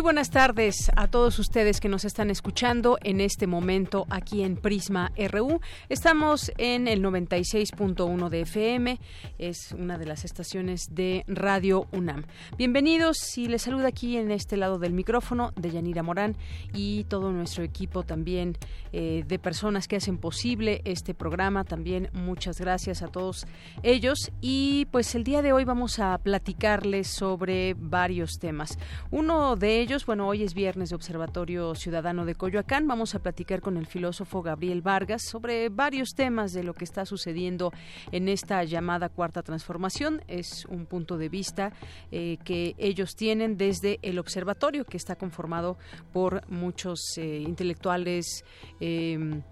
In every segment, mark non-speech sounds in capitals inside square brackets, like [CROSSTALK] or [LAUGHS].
Muy buenas tardes a todos ustedes que nos están escuchando en este momento aquí en Prisma RU. Estamos en el 96.1 de FM, es una de las estaciones de Radio UNAM. Bienvenidos y les saluda aquí en este lado del micrófono de Yanira Morán y todo nuestro equipo también eh, de personas que hacen posible este programa. También muchas gracias a todos ellos y pues el día de hoy vamos a platicarles sobre varios temas. Uno de ellos bueno, hoy es viernes de Observatorio Ciudadano de Coyoacán. Vamos a platicar con el filósofo Gabriel Vargas sobre varios temas de lo que está sucediendo en esta llamada cuarta transformación. Es un punto de vista eh, que ellos tienen desde el observatorio, que está conformado por muchos eh, intelectuales. Eh,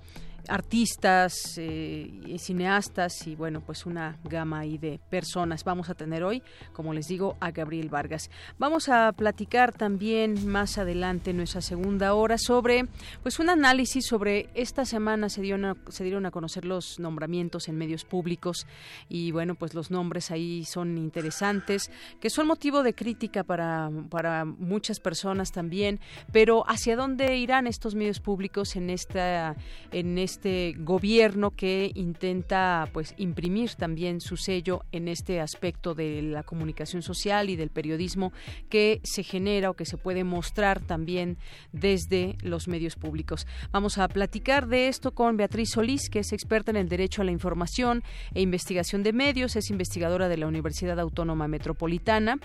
artistas, eh, cineastas y bueno, pues una gama ahí de personas. Vamos a tener hoy, como les digo, a Gabriel Vargas. Vamos a platicar también más adelante en nuestra segunda hora sobre pues un análisis sobre esta semana se dieron se dieron a conocer los nombramientos en medios públicos y bueno, pues los nombres ahí son interesantes, que son motivo de crítica para para muchas personas también, pero hacia dónde irán estos medios públicos en esta en esta este gobierno que intenta pues imprimir también su sello en este aspecto de la comunicación social y del periodismo que se genera o que se puede mostrar también desde los medios públicos. Vamos a platicar de esto con Beatriz Solís, que es experta en el derecho a la información e investigación de medios, es investigadora de la Universidad Autónoma Metropolitana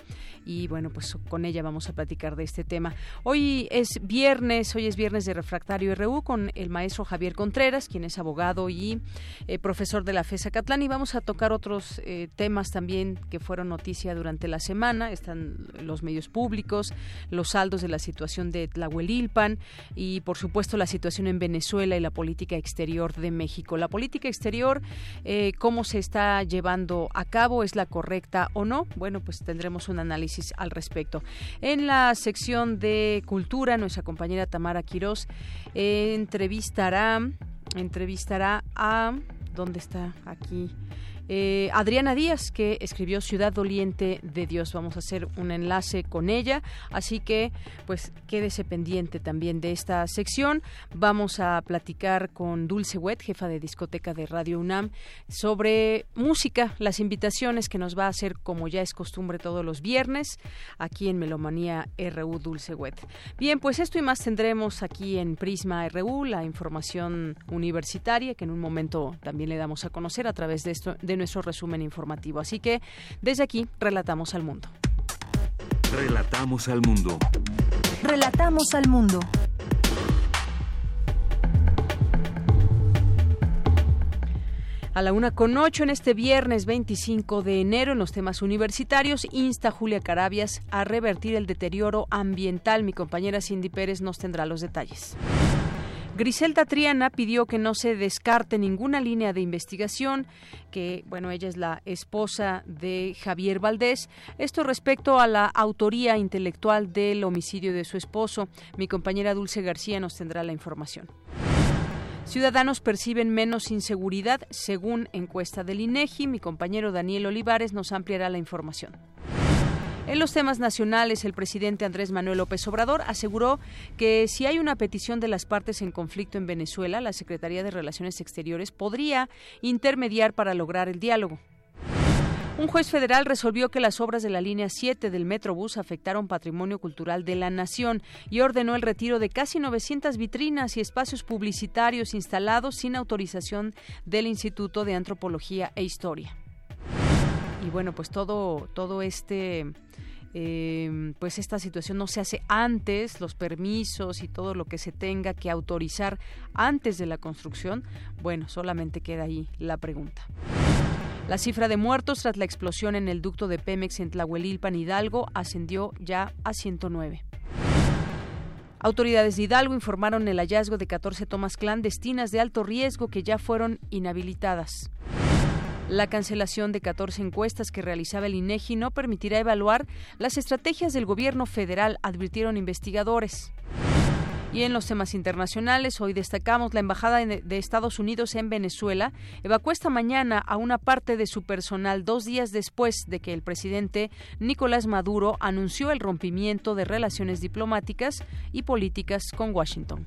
y bueno, pues con ella vamos a platicar de este tema. Hoy es viernes, hoy es viernes de Refractario RU con el maestro Javier Contreras quien es abogado y eh, profesor de la FESA Catlán, y vamos a tocar otros eh, temas también que fueron noticia durante la semana. Están los medios públicos, los saldos de la situación de Tlahuelilpan y, por supuesto, la situación en Venezuela y la política exterior de México. La política exterior, eh, ¿cómo se está llevando a cabo? ¿Es la correcta o no? Bueno, pues tendremos un análisis al respecto. En la sección de cultura, nuestra compañera Tamara Quirós entrevistará entrevistará a... ¿Dónde está? Aquí. Eh, Adriana Díaz, que escribió Ciudad Doliente de Dios. Vamos a hacer un enlace con ella, así que pues quédese pendiente también de esta sección. Vamos a platicar con Dulce Wet, jefa de discoteca de Radio UNAM, sobre música, las invitaciones que nos va a hacer como ya es costumbre todos los viernes aquí en Melomanía RU Dulce Wet. Bien, pues esto y más tendremos aquí en Prisma RU, la información universitaria que en un momento también le damos a conocer a través de esto de nuestro resumen informativo. Así que desde aquí, relatamos al mundo. Relatamos al mundo. Relatamos al mundo. A la una con ocho en este viernes 25 de enero en los temas universitarios insta Julia Carabias a revertir el deterioro ambiental. Mi compañera Cindy Pérez nos tendrá los detalles. Griselda Triana pidió que no se descarte ninguna línea de investigación, que, bueno, ella es la esposa de Javier Valdés. Esto respecto a la autoría intelectual del homicidio de su esposo. Mi compañera Dulce García nos tendrá la información. Ciudadanos perciben menos inseguridad según encuesta del INEGI. Mi compañero Daniel Olivares nos ampliará la información. En los temas nacionales, el presidente Andrés Manuel López Obrador aseguró que si hay una petición de las partes en conflicto en Venezuela, la Secretaría de Relaciones Exteriores podría intermediar para lograr el diálogo. Un juez federal resolvió que las obras de la línea 7 del Metrobús afectaron patrimonio cultural de la nación y ordenó el retiro de casi 900 vitrinas y espacios publicitarios instalados sin autorización del Instituto de Antropología e Historia. Y bueno, pues todo, todo este eh, pues esta situación no se hace antes, los permisos y todo lo que se tenga que autorizar antes de la construcción, bueno, solamente queda ahí la pregunta. La cifra de muertos tras la explosión en el ducto de Pemex en Tlahuelilpan, Hidalgo, ascendió ya a 109. Autoridades de Hidalgo informaron el hallazgo de 14 tomas clandestinas de alto riesgo que ya fueron inhabilitadas. La cancelación de 14 encuestas que realizaba el INEGI no permitirá evaluar las estrategias del gobierno federal, advirtieron investigadores. Y en los temas internacionales, hoy destacamos la Embajada de Estados Unidos en Venezuela evacuó esta mañana a una parte de su personal dos días después de que el presidente Nicolás Maduro anunció el rompimiento de relaciones diplomáticas y políticas con Washington.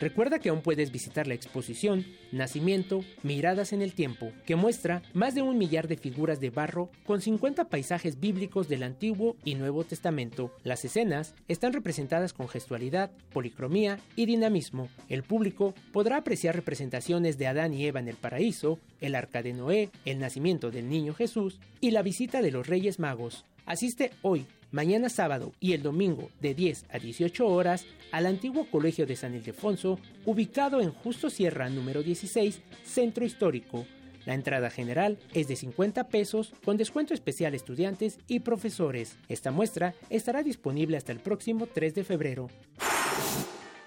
Recuerda que aún puedes visitar la exposición Nacimiento, Miradas en el Tiempo, que muestra más de un millar de figuras de barro con 50 paisajes bíblicos del Antiguo y Nuevo Testamento. Las escenas están representadas con gestualidad, policromía y dinamismo. El público podrá apreciar representaciones de Adán y Eva en el paraíso, el arca de Noé, el nacimiento del niño Jesús y la visita de los Reyes Magos. Asiste hoy mañana sábado y el domingo de 10 a 18 horas al antiguo Colegio de San Ildefonso, ubicado en Justo Sierra número 16, Centro Histórico. La entrada general es de 50 pesos con descuento especial estudiantes y profesores. Esta muestra estará disponible hasta el próximo 3 de febrero.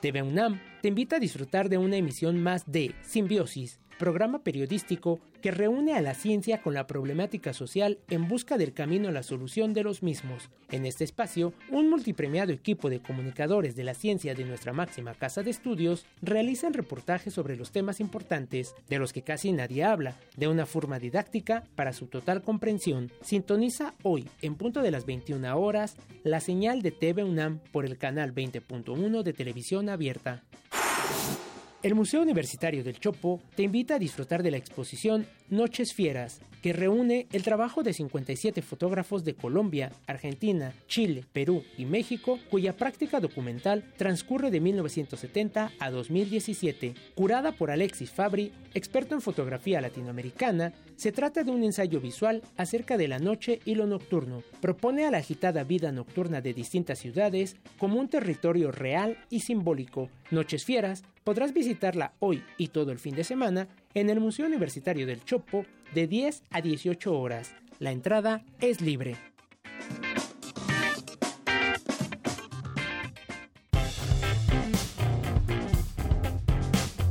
TV UNAM te invita a disfrutar de una emisión más de Simbiosis, programa periodístico que reúne a la ciencia con la problemática social en busca del camino a la solución de los mismos. En este espacio, un multipremiado equipo de comunicadores de la ciencia de nuestra máxima casa de estudios realizan reportajes sobre los temas importantes, de los que casi nadie habla, de una forma didáctica para su total comprensión. Sintoniza hoy, en punto de las 21 horas, la señal de TV UNAM por el canal 20.1 de televisión abierta. El Museo Universitario del Chopo te invita a disfrutar de la exposición Noches Fieras, que reúne el trabajo de 57 fotógrafos de Colombia, Argentina, Chile, Perú y México, cuya práctica documental transcurre de 1970 a 2017. Curada por Alexis Fabri, experto en fotografía latinoamericana, se trata de un ensayo visual acerca de la noche y lo nocturno. Propone a la agitada vida nocturna de distintas ciudades como un territorio real y simbólico. Noches Fieras podrás visitarla hoy y todo el fin de semana en el Museo Universitario del Chopo de 10 a 18 horas. La entrada es libre.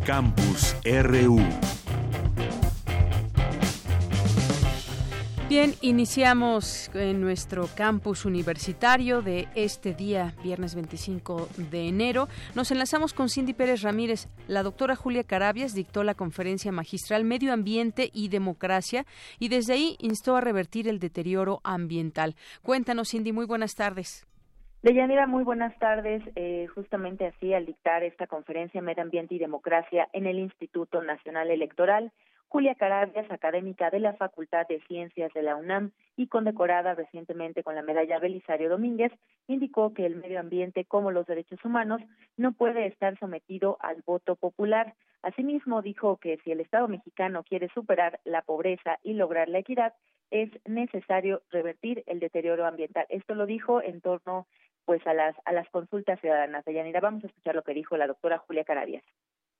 Campus RU Bien, iniciamos en nuestro campus universitario de este día, viernes 25 de enero. Nos enlazamos con Cindy Pérez Ramírez. La doctora Julia Carabias dictó la conferencia magistral Medio Ambiente y Democracia y desde ahí instó a revertir el deterioro ambiental. Cuéntanos, Cindy, muy buenas tardes. Deyanira, muy buenas tardes. Eh, justamente así, al dictar esta conferencia Medio Ambiente y Democracia en el Instituto Nacional Electoral, Julia Carabias, académica de la Facultad de Ciencias de la UNAM y condecorada recientemente con la medalla Belisario Domínguez, indicó que el medio ambiente, como los derechos humanos, no puede estar sometido al voto popular. Asimismo, dijo que si el Estado mexicano quiere superar la pobreza y lograr la equidad, es necesario revertir el deterioro ambiental. Esto lo dijo en torno pues a las a las consultas ciudadanas. de Yanira, vamos a escuchar lo que dijo la doctora Julia Carabias.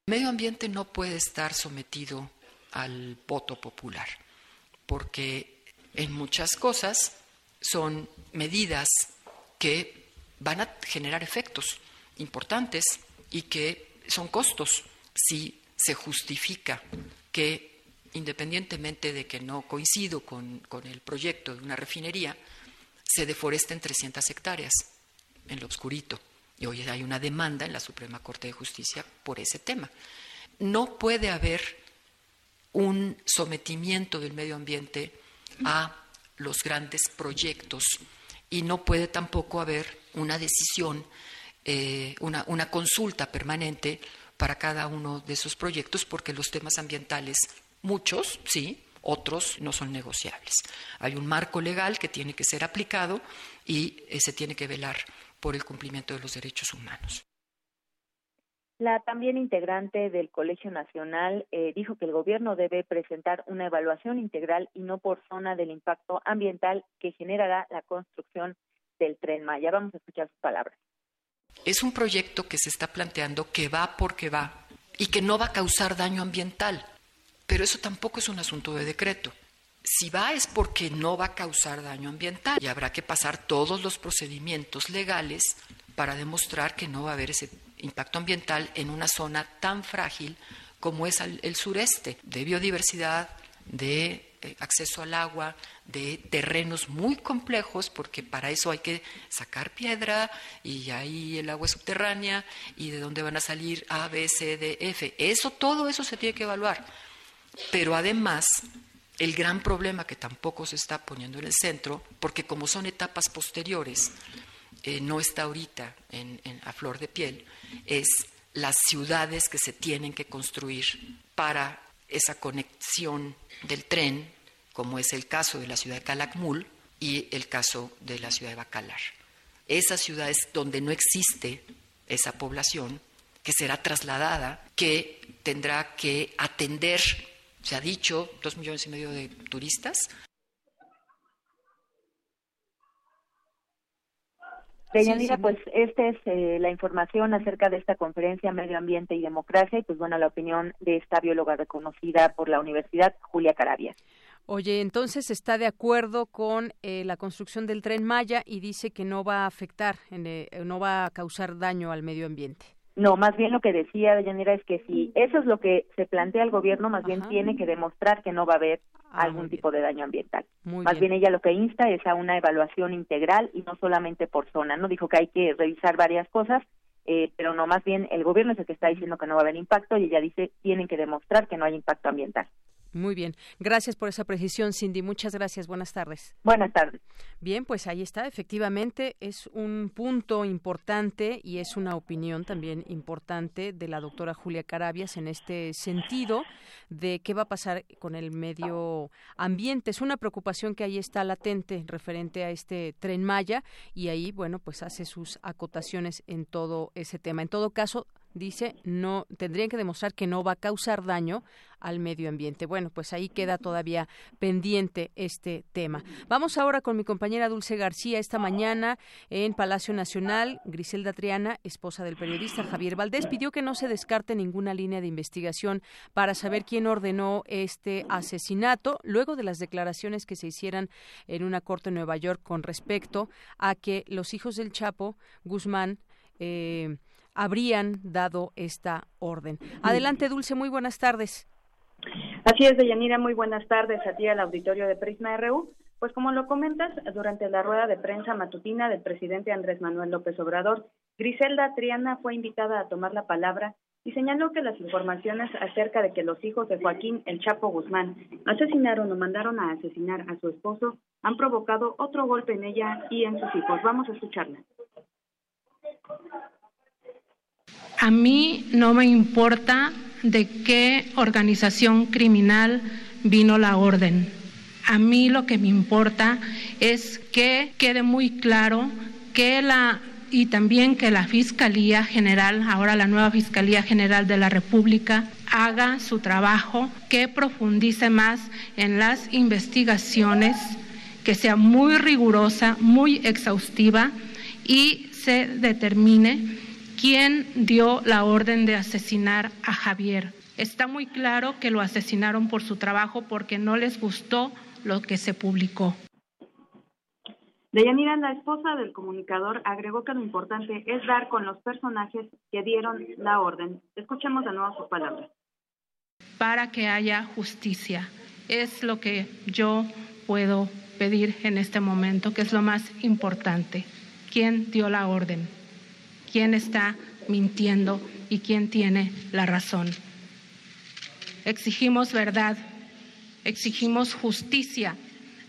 Medio ambiente no puede estar sometido al voto popular, porque en muchas cosas son medidas que van a generar efectos importantes y que son costos si se justifica que independientemente de que no coincido con, con, el proyecto de una refinería, se deforesten 300 hectáreas en lo oscurito. Y hoy hay una demanda en la Suprema Corte de Justicia por ese tema. No puede haber un sometimiento del medio ambiente a los grandes proyectos y no puede tampoco haber una decisión, eh, una, una consulta permanente para cada uno de esos proyectos porque los temas ambientales, muchos, sí, otros no son negociables. Hay un marco legal que tiene que ser aplicado y eh, se tiene que velar por el cumplimiento de los derechos humanos. La también integrante del Colegio Nacional eh, dijo que el gobierno debe presentar una evaluación integral y no por zona del impacto ambiental que generará la construcción del tren Maya. Vamos a escuchar sus palabras. Es un proyecto que se está planteando que va porque va y que no va a causar daño ambiental, pero eso tampoco es un asunto de decreto. Si va es porque no va a causar daño ambiental y habrá que pasar todos los procedimientos legales para demostrar que no va a haber ese impacto ambiental en una zona tan frágil como es el sureste, de biodiversidad, de eh, acceso al agua, de terrenos muy complejos, porque para eso hay que sacar piedra y ahí el agua subterránea y de dónde van a salir A, B, C, D, F. Eso, todo eso se tiene que evaluar. Pero además, el gran problema que tampoco se está poniendo en el centro, porque como son etapas posteriores, eh, no está ahorita en, a flor de piel, es las ciudades que se tienen que construir para esa conexión del tren, como es el caso de la ciudad de Calakmul y el caso de la ciudad de Bacalar. Esas ciudades donde no existe esa población, que será trasladada, que tendrá que atender, se ha dicho, dos millones y medio de turistas, Deyanira, pues esta es eh, la información acerca de esta conferencia Medio Ambiente y Democracia y pues bueno, la opinión de esta bióloga reconocida por la Universidad, Julia Carabia. Oye, entonces está de acuerdo con eh, la construcción del tren Maya y dice que no va a afectar, eh, no va a causar daño al medio ambiente. No, más bien lo que decía Deyanira es que si eso es lo que se plantea el gobierno, más bien tiene que demostrar que no va a haber ah, algún tipo de daño ambiental. más bien. ella lo que insta es a una evaluación integral y no solamente por zona. No dijo que hay que revisar varias cosas, eh, pero no, más bien el gobierno es el que está diciendo que no va a haber impacto y ella dice tienen que demostrar que no hay impacto ambiental. Muy bien. Gracias por esa precisión, Cindy. Muchas gracias. Buenas tardes. Buenas tardes. Bien, pues ahí está. Efectivamente, es un punto importante y es una opinión también importante de la doctora Julia Carabias en este sentido de qué va a pasar con el medio ambiente. Es una preocupación que ahí está latente referente a este tren Maya y ahí, bueno, pues hace sus acotaciones en todo ese tema. En todo caso, dice, no tendrían que demostrar que no va a causar daño al medio ambiente. Bueno, pues ahí queda todavía pendiente este tema. Vamos ahora con mi compañera Dulce García esta mañana en Palacio Nacional. Griselda Triana, esposa del periodista Javier Valdés, pidió que no se descarte ninguna línea de investigación para saber quién ordenó este asesinato luego de las declaraciones que se hicieran en una corte en Nueva York con respecto a que los hijos del Chapo Guzmán eh, habrían dado esta orden. Adelante, Dulce, muy buenas tardes. Así es, Deyanira, muy buenas tardes a ti al auditorio de Prisma RU. Pues como lo comentas, durante la rueda de prensa matutina del presidente Andrés Manuel López Obrador, Griselda Triana fue invitada a tomar la palabra y señaló que las informaciones acerca de que los hijos de Joaquín El Chapo Guzmán asesinaron o mandaron a asesinar a su esposo han provocado otro golpe en ella y en sus hijos. Vamos a escucharla. A mí no me importa de qué organización criminal vino la orden. A mí lo que me importa es que quede muy claro que la y también que la Fiscalía General, ahora la nueva Fiscalía General de la República, haga su trabajo, que profundice más en las investigaciones, que sea muy rigurosa, muy exhaustiva y se determine quién dio la orden de asesinar a Javier. Está muy claro que lo asesinaron por su trabajo porque no les gustó lo que se publicó. Deyanira, la esposa del comunicador, agregó que lo importante es dar con los personajes que dieron la orden. Escuchemos de nuevo sus palabras. Para que haya justicia. Es lo que yo puedo pedir en este momento, que es lo más importante. ¿Quién dio la orden? Quién está mintiendo y quién tiene la razón. Exigimos verdad, exigimos justicia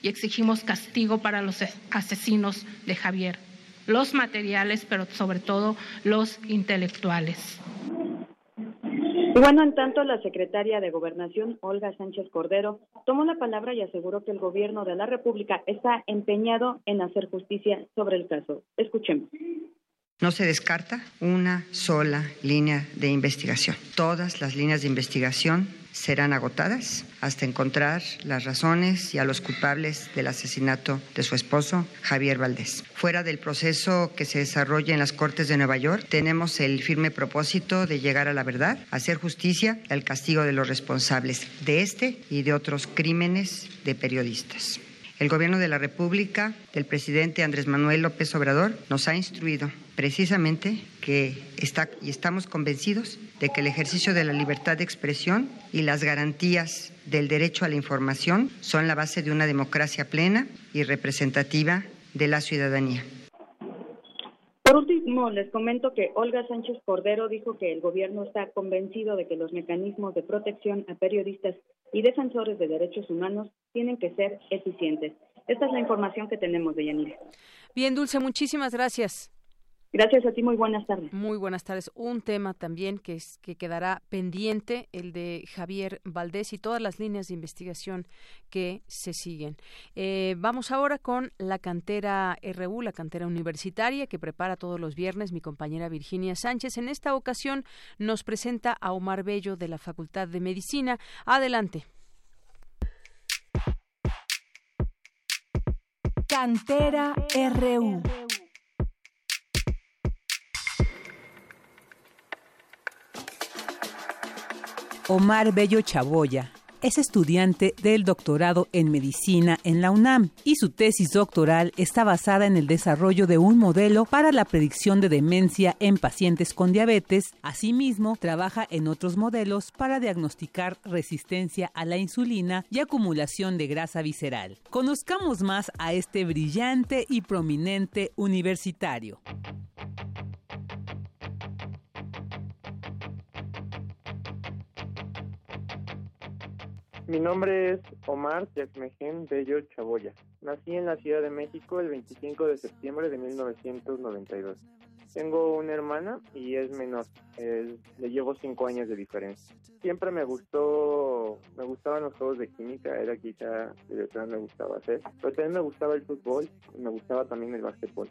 y exigimos castigo para los asesinos de Javier, los materiales, pero sobre todo los intelectuales. Bueno, en tanto, la secretaria de Gobernación, Olga Sánchez Cordero, tomó la palabra y aseguró que el gobierno de la República está empeñado en hacer justicia sobre el caso. Escuchemos. No se descarta una sola línea de investigación. Todas las líneas de investigación serán agotadas hasta encontrar las razones y a los culpables del asesinato de su esposo, Javier Valdés. Fuera del proceso que se desarrolla en las Cortes de Nueva York, tenemos el firme propósito de llegar a la verdad, hacer justicia al castigo de los responsables de este y de otros crímenes de periodistas. El Gobierno de la República del presidente Andrés Manuel López Obrador nos ha instruido precisamente que está y estamos convencidos de que el ejercicio de la libertad de expresión y las garantías del derecho a la información son la base de una democracia plena y representativa de la ciudadanía. Por último, les comento que Olga Sánchez Cordero dijo que el gobierno está convencido de que los mecanismos de protección a periodistas y defensores de derechos humanos tienen que ser eficientes. Esta es la información que tenemos de Yanira. Bien, Dulce, muchísimas gracias. Gracias a ti, muy buenas tardes. Muy buenas tardes. Un tema también que, es, que quedará pendiente, el de Javier Valdés y todas las líneas de investigación que se siguen. Eh, vamos ahora con la cantera RU, la cantera universitaria que prepara todos los viernes mi compañera Virginia Sánchez. En esta ocasión nos presenta a Omar Bello de la Facultad de Medicina. Adelante. Cantera RU. Omar Bello Chaboya es estudiante del doctorado en medicina en la UNAM y su tesis doctoral está basada en el desarrollo de un modelo para la predicción de demencia en pacientes con diabetes. Asimismo, trabaja en otros modelos para diagnosticar resistencia a la insulina y acumulación de grasa visceral. Conozcamos más a este brillante y prominente universitario. Mi nombre es Omar Yasmején Bello Chaboya. Nací en la Ciudad de México el 25 de septiembre de 1992. Tengo una hermana y es menor. le llevo cinco años de diferencia. Siempre me gustó, me gustaban los juegos de química, era quizá lo que me gustaba hacer. Pero también me gustaba el fútbol y me gustaba también el básquetbol.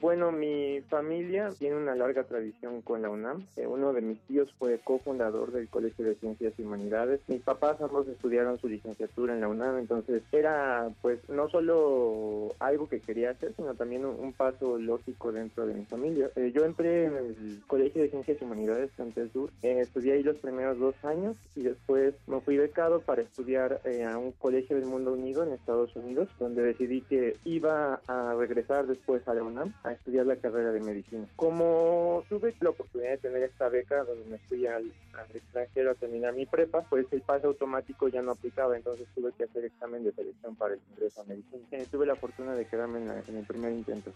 Bueno, mi familia tiene una larga tradición con la UNAM. Eh, uno de mis tíos fue cofundador del Colegio de Ciencias y Humanidades. Mis papás ambos estudiaron su licenciatura en la UNAM, entonces era pues no solo algo que quería hacer, sino también un, paso lógico dentro de mi familia. Eh, yo entré en el Colegio de Ciencias y Humanidades el Sur, eh, estudié ahí los primeros dos años y después me fui becado para estudiar a un colegio del mundo unido en Estados Unidos, donde decidí que iba a regresar después a la UNAM a estudiar la carrera de medicina. Como tuve la oportunidad de tener esta beca donde me fui al, extranjero a terminar mi prepa, pues el pase automático ya no aplicaba, entonces tuve que hacer examen de selección para el ingreso a medicina. Eh, tuve la fortuna de quedarme en el primer intento.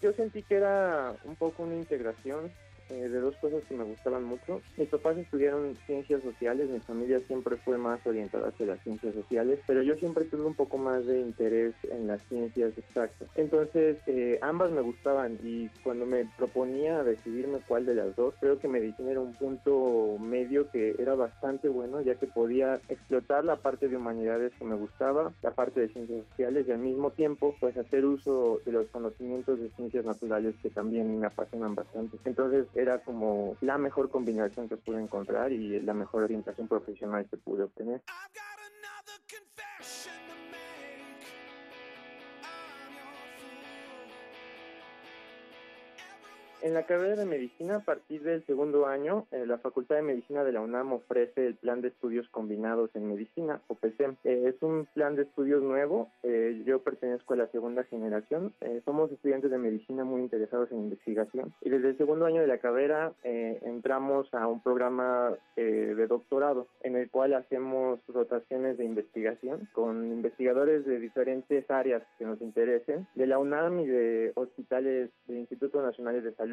Yo sentí que era un poco una integración eh, de dos cosas que me gustaban mucho. Mis papás estudiaron ciencias sociales, mi familia siempre fue más orientada hacia las ciencias sociales, pero yo siempre tuve un poco más de interés en las ciencias exactas. Entonces, eh, ambas me gustaban y cuando me proponía decidirme cuál de las dos, creo que medicina era un punto medio que era bastante bueno, ya que podía explotar la parte de humanidades que me gustaba, la parte de ciencias sociales y al mismo tiempo, pues hacer uso de los conocimientos de ciencias naturales que también me apasionan bastante. Entonces, era como la mejor combinación que pude encontrar y la mejor orientación profesional que pude obtener. En la carrera de medicina, a partir del segundo año, eh, la Facultad de Medicina de la UNAM ofrece el Plan de Estudios Combinados en Medicina, o PCM. Eh, es un plan de estudios nuevo. Eh, yo pertenezco a la segunda generación. somos estudiantes de medicina muy interesados en investigación. Y desde el segundo año de la carrera entramos a un programa de doctorado en el cual hacemos rotaciones de investigación con investigadores de diferentes áreas que nos interesen, de la UNAM y de hospitales del Instituto Nacional de Salud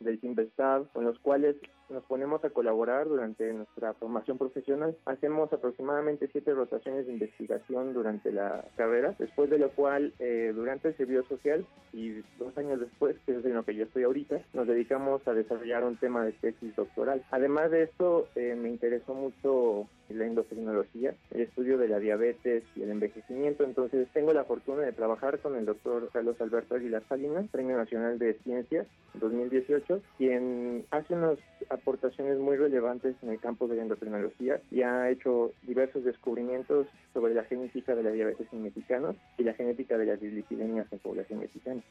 del Sinvestad, con los cuales nos ponemos a colaborar durante nuestra formación profesional. Hacemos aproximadamente siete rotaciones de investigación durante la carrera, después de lo cual, eh, durante el servicio social y dos años después, que es en lo que yo estoy ahorita, nos dedicamos a desarrollar un tema de tesis doctoral. Además de esto, eh, me interesó mucho la endocrinología, el estudio de la diabetes y el envejecimiento. Entonces tengo la fortuna de trabajar con el doctor Carlos Alberto Aguilar Salinas, Premio Nacional de Ciencias 2018, quien hace unas aportaciones muy relevantes en el campo de la endocrinología y ha hecho diversos descubrimientos sobre la genética de la diabetes en mexicanos y la genética de las dislipidemias en población mexicana.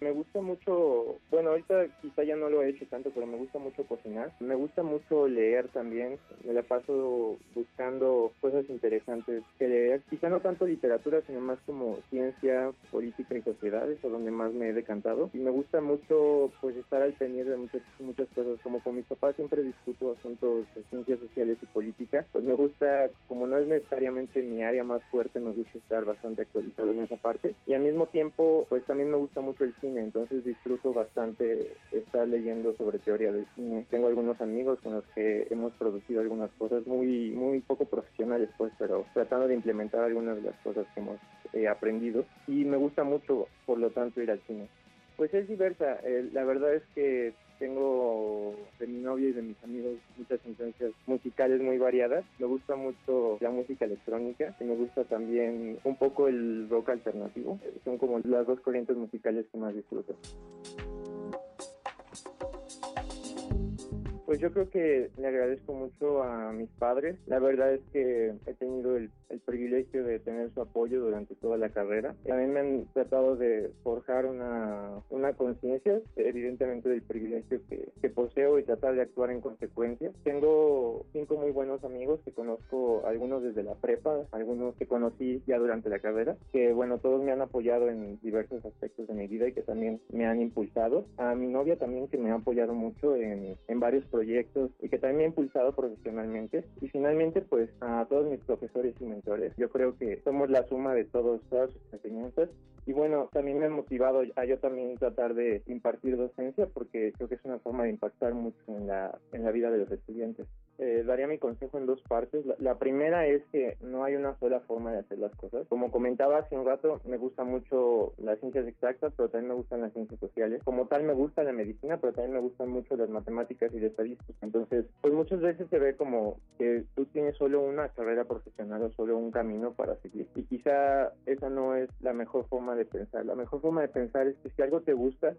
Me gusta mucho, bueno, ahorita quizá ya no lo he hecho tanto, pero me gusta mucho cocinar. Me gusta mucho leer también. Me la paso buscando cosas interesantes que leer. Quizá no tanto literatura, sino más como ciencia, política y sociedades, o donde más me he decantado. Y me gusta mucho pues estar al pendiente de muchas, muchas cosas. Como con mis papás siempre discuto asuntos de ciencias sociales y política. Pues me gusta, como no es necesariamente mi área más fuerte, me gusta estar bastante actualizado en esa parte. Y al mismo tiempo, pues también me gusta mucho el cine entonces disfruto bastante estar leyendo sobre teoría del cine. Tengo algunos amigos con los que hemos producido algunas cosas muy, muy poco profesionales, pues, pero tratando de implementar algunas de las cosas que hemos eh, aprendido. Y me gusta mucho, por lo tanto, ir al cine. Pues es diversa. Eh, la verdad es que tengo de mi novia y de mis amigos muchas influencias musicales muy variadas. Me gusta mucho la música electrónica y me gusta también un poco el rock alternativo. Son como las dos corrientes musicales que más disfruto. Pues yo creo que le agradezco mucho a mis padres. La verdad es que he tenido el, privilegio de tener su apoyo durante toda la carrera. También me han tratado de forjar una, una conciencia, evidentemente, del privilegio que, que, poseo y tratar de actuar en consecuencia. Tengo cinco muy buenos amigos que conozco, algunos desde la prepa, algunos que conocí ya durante la carrera, que bueno, todos me han apoyado en diversos aspectos de mi vida y que también me han impulsado. A mi novia también que me ha apoyado mucho en, en varios proyectos y que también me ha impulsado profesionalmente. Y finalmente, pues a todos mis profesores y mentores. Yo creo que somos la suma de todos, todas sus enseñanzas. Y bueno, también me ha motivado a yo también tratar de impartir docencia porque creo que es una forma de impactar mucho en la, en la vida de los estudiantes. Eh, daría mi consejo en dos partes. La, primera es que no hay una sola forma de hacer las cosas. Como comentaba hace un rato, me gusta mucho las ciencias exactas, pero también me gustan las ciencias sociales. Como tal, me gusta la medicina, pero también me gustan mucho las matemáticas y la estadística. Entonces, pues muchas veces se ve como que tú tienes solo una carrera profesional o solo un camino para seguir. Y quizá esa no es la mejor forma de pensar. La mejor forma de pensar es que si algo te gusta,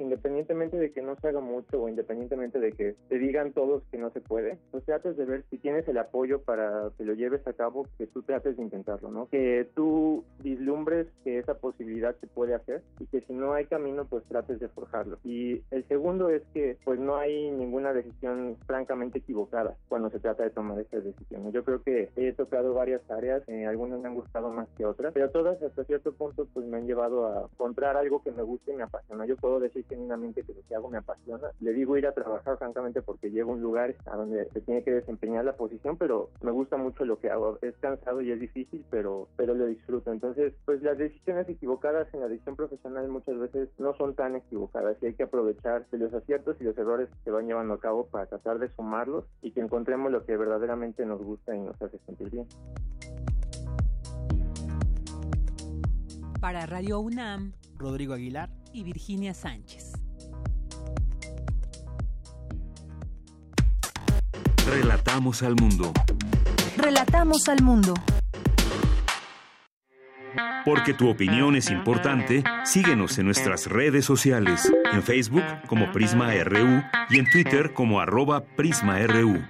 independientemente de que no se haga mucho o independientemente de que te digan todos que no se puede, pues trates de ver si tienes el apoyo para que lo lleves a cabo, que tú trates de intentarlo, ¿no? Que tú vislumbres que esa posibilidad se puede hacer y que si no hay camino, pues trates de forjarlo. Y el segundo es que pues no hay ninguna decisión francamente equivocada cuando se trata de tomar estas decisiones. Yo creo que he tocado varias áreas, eh, algunas me han gustado más que otras, pero todas hasta cierto punto pues me han llevado a encontrar algo que me guste y me apasiona. Yo puedo decir genuinamente que lo que hago me apasiona. Le digo ir a trabajar francamente porque llego a un lugar a donde se tiene que desempeñar la posición, pero me gusta mucho lo que hago. Es cansado y es difícil, pero, pero lo disfruto. Entonces, pues las decisiones equivocadas en la decisión profesional muchas veces no son tan equivocadas y hay que aprovechar de los aciertos y los errores que van llevando a cabo para tratar de sumarlos y que encontremos lo que verdaderamente nos gusta y nos hace sentir bien. Para Radio UNAM, Rodrigo Aguilar y Virginia Sánchez. Relatamos al mundo. Relatamos al mundo. Porque tu opinión es importante, síguenos en nuestras redes sociales, en Facebook como Prisma RU y en Twitter como arroba PrismaRU.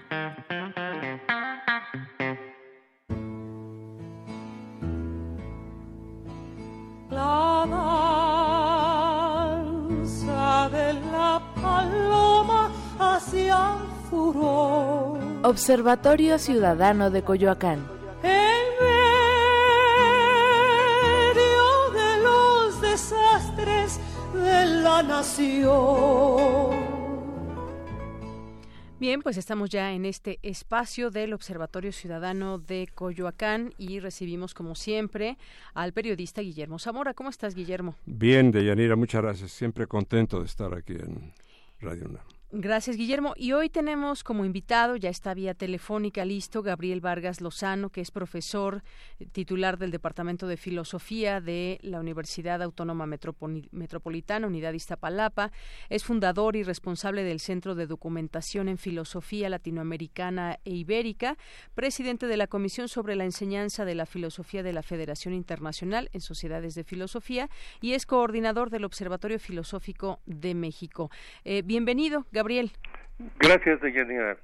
Observatorio Ciudadano de Coyoacán. En medio de los desastres de la nación. Bien, pues estamos ya en este espacio del Observatorio Ciudadano de Coyoacán y recibimos, como siempre, al periodista Guillermo Zamora. ¿Cómo estás, Guillermo? Bien, Deyanira, muchas gracias. Siempre contento de estar aquí en Radio UNAM. Gracias, Guillermo. Y hoy tenemos como invitado, ya está vía telefónica listo, Gabriel Vargas Lozano, que es profesor eh, titular del Departamento de Filosofía de la Universidad Autónoma Metropolitana, Unidad Iztapalapa. Es fundador y responsable del Centro de Documentación en Filosofía Latinoamericana e Ibérica, presidente de la Comisión sobre la Enseñanza de la Filosofía de la Federación Internacional en Sociedades de Filosofía y es coordinador del Observatorio Filosófico de México. Eh, bienvenido, Gabriel. Gracias, Deyanira.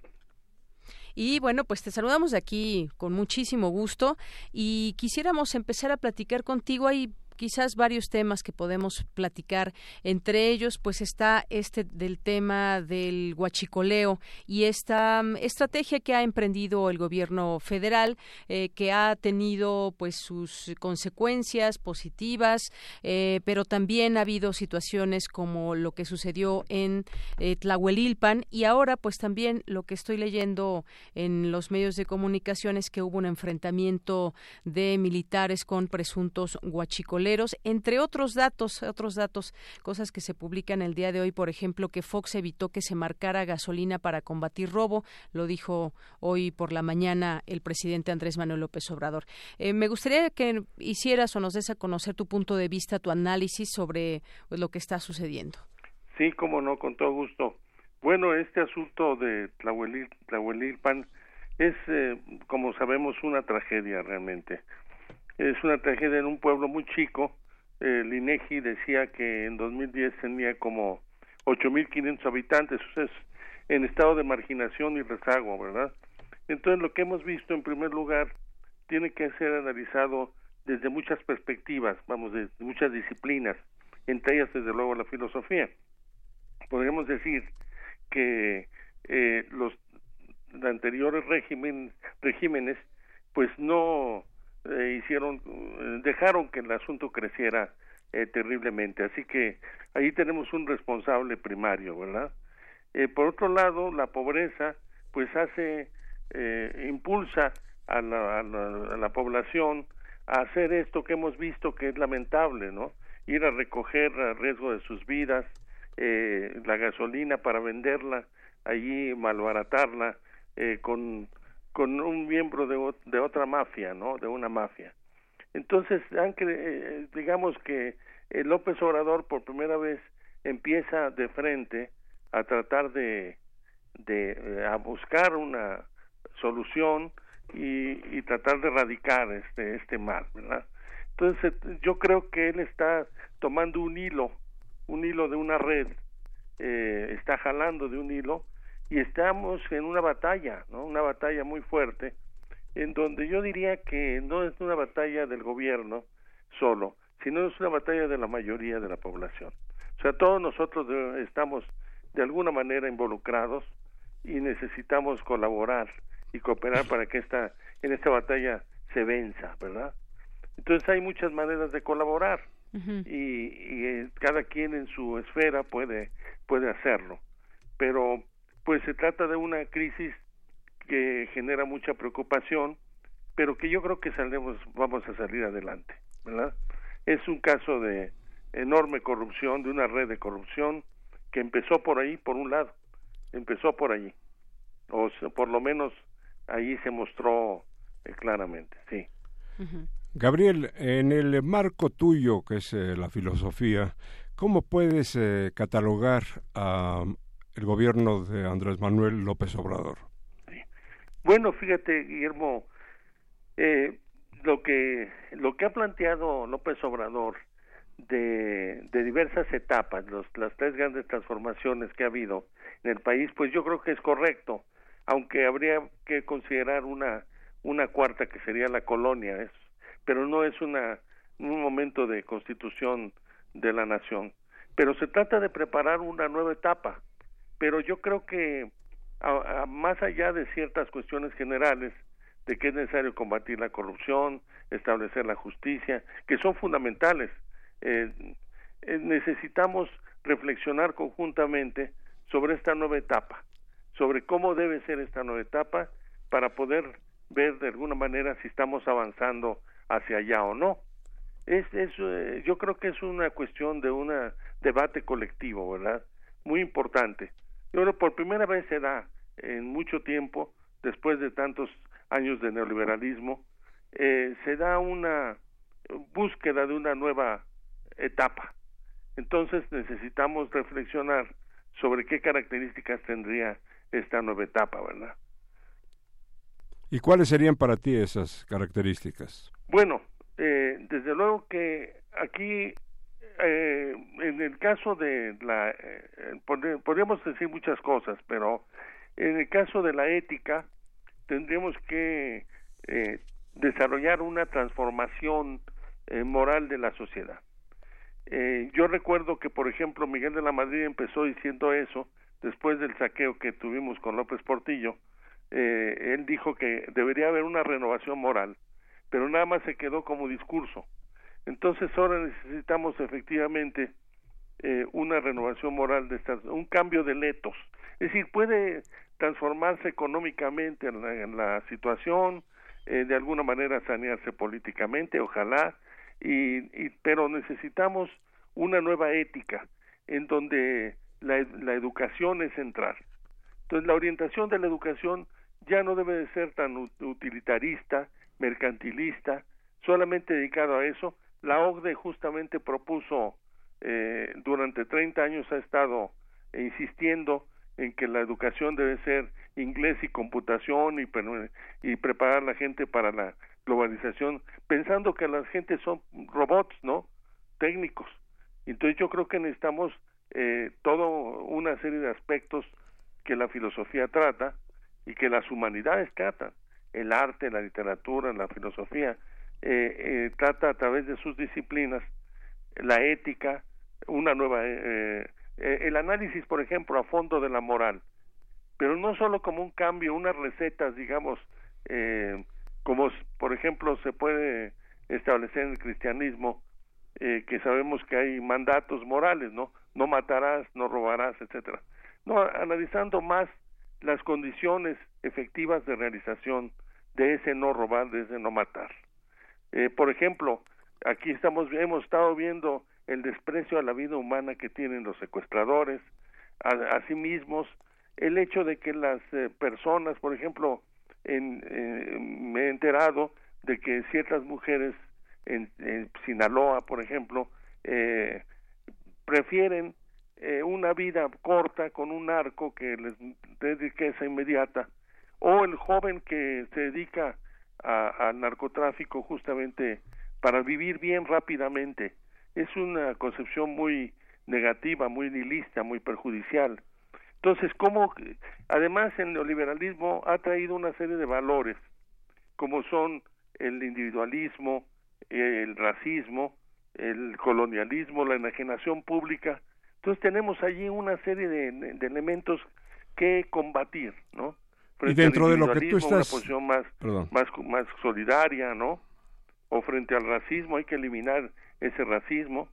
Y bueno, pues te saludamos de aquí con muchísimo gusto y quisiéramos empezar a platicar contigo. Hay quizás varios temas que podemos platicar. Entre ellos, pues está este del tema del huachicoleo y esta mm, estrategia que ha emprendido el gobierno federal, eh, que ha tenido pues sus consecuencias positivas, eh, pero también ha habido situaciones como lo que sucedió en eh, Tlahuelilpan y ahora pues también lo que estoy leyendo en los medios de comunicación es que hubo un enfrentamiento de militares con presuntos huachicoleos entre otros datos, otros datos, cosas que se publican el día de hoy, por ejemplo, que Fox evitó que se marcara gasolina para combatir robo, lo dijo hoy por la mañana el presidente Andrés Manuel López Obrador. Eh, me gustaría que hicieras o nos des a conocer tu punto de vista, tu análisis sobre pues, lo que está sucediendo. Sí, como no, con todo gusto. Bueno, este asunto de Tlahuelilpan es, eh, como sabemos, una tragedia realmente es una tragedia en un pueblo muy chico. El INEGI decía que en 2010 tenía como 8.500 habitantes, o sea, es en estado de marginación y rezago, ¿verdad? Entonces, lo que hemos visto, en primer lugar, tiene que ser analizado desde muchas perspectivas, vamos, de muchas disciplinas, entre ellas, desde luego, la filosofía. Podríamos decir que eh, los anteriores regímenes, pues no eh, hicieron, eh, dejaron que el asunto creciera eh, terriblemente. Así que ahí tenemos un responsable primario, ¿verdad? por otro lado, la pobreza, pues hace, impulsa a la, a, la, población a hacer esto que hemos visto que es lamentable, ¿no? Ir a recoger a riesgo de sus vidas la gasolina para venderla, allí malbaratarla con con un miembro de, de otra mafia, ¿no? De una mafia. Entonces, aunque eh, digamos que el López Obrador por primera vez empieza de frente a tratar de, de eh, a buscar una solución y, y, tratar de erradicar este este mal, ¿verdad? Entonces, yo creo que él está tomando un hilo, un hilo de una red, eh, está jalando de un hilo y estamos en una batalla, ¿no? Una batalla muy fuerte, en donde yo diría que no es una batalla del gobierno solo, sino es una batalla de la mayoría de la población. O sea, todos nosotros estamos de alguna manera involucrados y necesitamos colaborar y cooperar para que esta en esta batalla se venza, ¿verdad? Entonces hay muchas maneras de colaborar y, y eh, cada quien en su esfera puede puede hacerlo, pero pues se trata de una crisis que genera mucha preocupación, pero que yo creo que saldremos, vamos a salir adelante, ¿verdad? Es un caso de enorme corrupción, de una red de corrupción que empezó por ahí, por un lado, empezó por allí, o por lo menos ahí se mostró eh, claramente, sí. Gabriel, en el marco tuyo, que es eh, la filosofía, ¿cómo puedes eh, catalogar a, el gobierno de Andrés Manuel López Obrador. Bueno, fíjate, Guillermo, eh, lo que lo que ha planteado López Obrador de, diversas etapas, los, las tres grandes transformaciones que ha habido en el país, pues yo creo que es correcto, aunque habría que considerar una una cuarta que sería la colonia, es, pero no es una un momento de constitución de la nación. Pero se trata de preparar una nueva etapa, pero yo creo que más allá de ciertas cuestiones generales de que es necesario combatir la corrupción, establecer la justicia, que son fundamentales, eh, eh, necesitamos reflexionar conjuntamente sobre esta nueva etapa, sobre cómo debe ser esta nueva etapa para poder ver de alguna manera si estamos avanzando hacia allá o no. Es, es, eh, yo creo que es una cuestión de un debate colectivo, ¿verdad? Muy importante Yo creo por primera vez se da en mucho tiempo, después de tantos años de neoliberalismo, eh, se da una búsqueda de una nueva etapa. Entonces necesitamos reflexionar sobre qué características tendría esta nueva etapa, ¿verdad? ¿Y cuáles serían para ti esas características? Bueno, eh, desde luego que aquí, eh, en el caso de la, eh, podríamos decir muchas cosas, pero en el caso de la ética, tendríamos que eh, desarrollar una transformación eh, moral de la sociedad. Eh, yo recuerdo que, por ejemplo, Miguel de la Madrid empezó diciendo eso después del saqueo que tuvimos con López Portillo. Eh, él dijo que debería haber una renovación moral, pero nada más se quedó como discurso. Entonces ahora necesitamos efectivamente eh, una renovación moral de estas, un cambio de letos. Es decir, puede transformarse económicamente en la, situación, eh, de alguna manera sanearse políticamente, ojalá, y, y, pero necesitamos una nueva ética en donde la, la educación es central. Entonces la orientación de la educación ya no debe de ser tan utilitarista, mercantilista, solamente dedicado a eso. La OCDE justamente propuso eh, durante 30 años ha estado insistiendo en que la educación debe ser inglés y computación y, y preparar a la gente para la globalización, pensando que la gente son robots, ¿no? Técnicos. Entonces yo creo que necesitamos eh, toda una serie de aspectos que la filosofía trata y que las humanidades tratan, el arte, la literatura, la filosofía, eh, eh, trata a través de sus disciplinas la ética, una nueva eh, eh, el análisis, por ejemplo, a fondo de la moral, pero no solo como un cambio, unas recetas, digamos, como por ejemplo se puede establecer en el cristianismo, que sabemos que hay mandatos morales, ¿no? No matarás, no robarás, etcétera. No, analizando más las condiciones efectivas de realización de ese no robar, de ese no matar. Eh, por ejemplo, aquí estamos hemos estado viendo el desprecio a la vida humana que tienen los secuestradores, a, sí mismos, el hecho de que las eh, personas, por ejemplo, en, eh, me he enterado de que ciertas mujeres en, en Sinaloa, por ejemplo, eh, prefieren eh, una vida corta con un arco que les dé riqueza inmediata, o el joven que se dedica al narcotráfico justamente para vivir bien rápidamente es una concepción muy negativa, muy nihilista, muy perjudicial. Entonces, ¿cómo? Además, el neoliberalismo ha traído una serie de valores, como son el individualismo, el racismo, el colonialismo, la enajenación pública. Entonces, tenemos allí una serie de, de elementos que combatir, ¿no? Frente y dentro de lo que tú estás... Una posición más, más, más solidaria, ¿no? O frente al racismo hay que eliminar ese racismo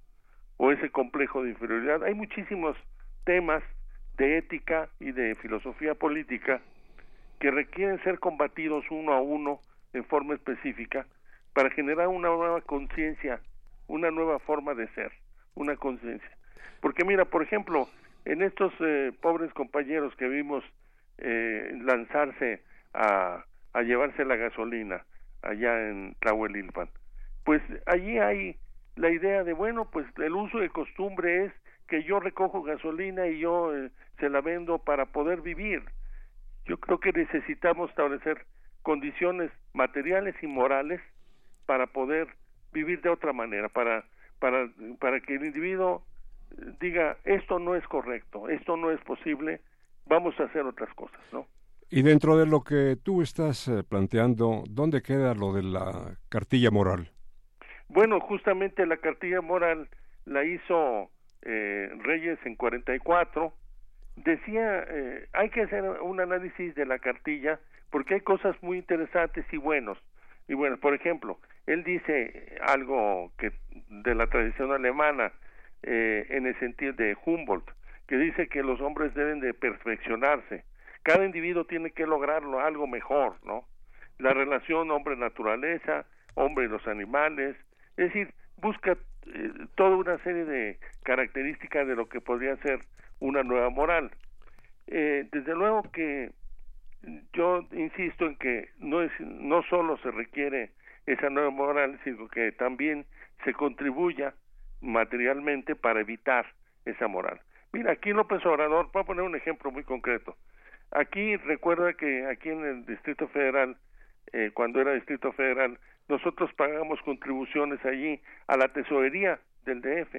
o ese complejo de inferioridad. Hay muchísimos temas de ética y de filosofía política que requieren ser combatidos uno a uno en forma específica para generar una nueva conciencia, una nueva forma de ser, una conciencia. Porque mira, por ejemplo, en estos eh, pobres compañeros que vimos eh, lanzarse a, llevarse la gasolina allá en Tlahuelilpan, pues allí hay la idea de, bueno, pues el uso de costumbre es que yo recojo gasolina y yo eh, se la vendo para poder vivir. Yo creo que necesitamos establecer condiciones materiales y morales para poder vivir de otra manera, para, para, para que el individuo diga esto no es correcto, esto no es posible, vamos a hacer otras cosas, ¿no? Y dentro de lo que tú estás eh, planteando, ¿dónde queda lo de la cartilla moral? Bueno, justamente la cartilla moral la hizo eh, Reyes en 44. Decía, eh, hay que hacer un análisis de la cartilla porque hay cosas muy interesantes y buenos. Y bueno, por ejemplo, él dice algo que de la tradición alemana eh, en el sentido de Humboldt, que dice que los hombres deben de perfeccionarse. Cada individuo tiene que lograrlo algo mejor, ¿no? La relación hombre-naturaleza, hombre y los animales, es decir, busca eh, toda una serie de características de lo que podría ser una nueva moral. eh, desde luego que yo insisto en que no es no solo se requiere esa nueva moral sino que también se contribuya materialmente para evitar esa moral mira aquí López Obrador voy a poner un ejemplo muy concreto aquí recuerda que aquí en el Distrito Federal eh, cuando era Distrito Federal nosotros pagamos contribuciones allí a la tesorería del DF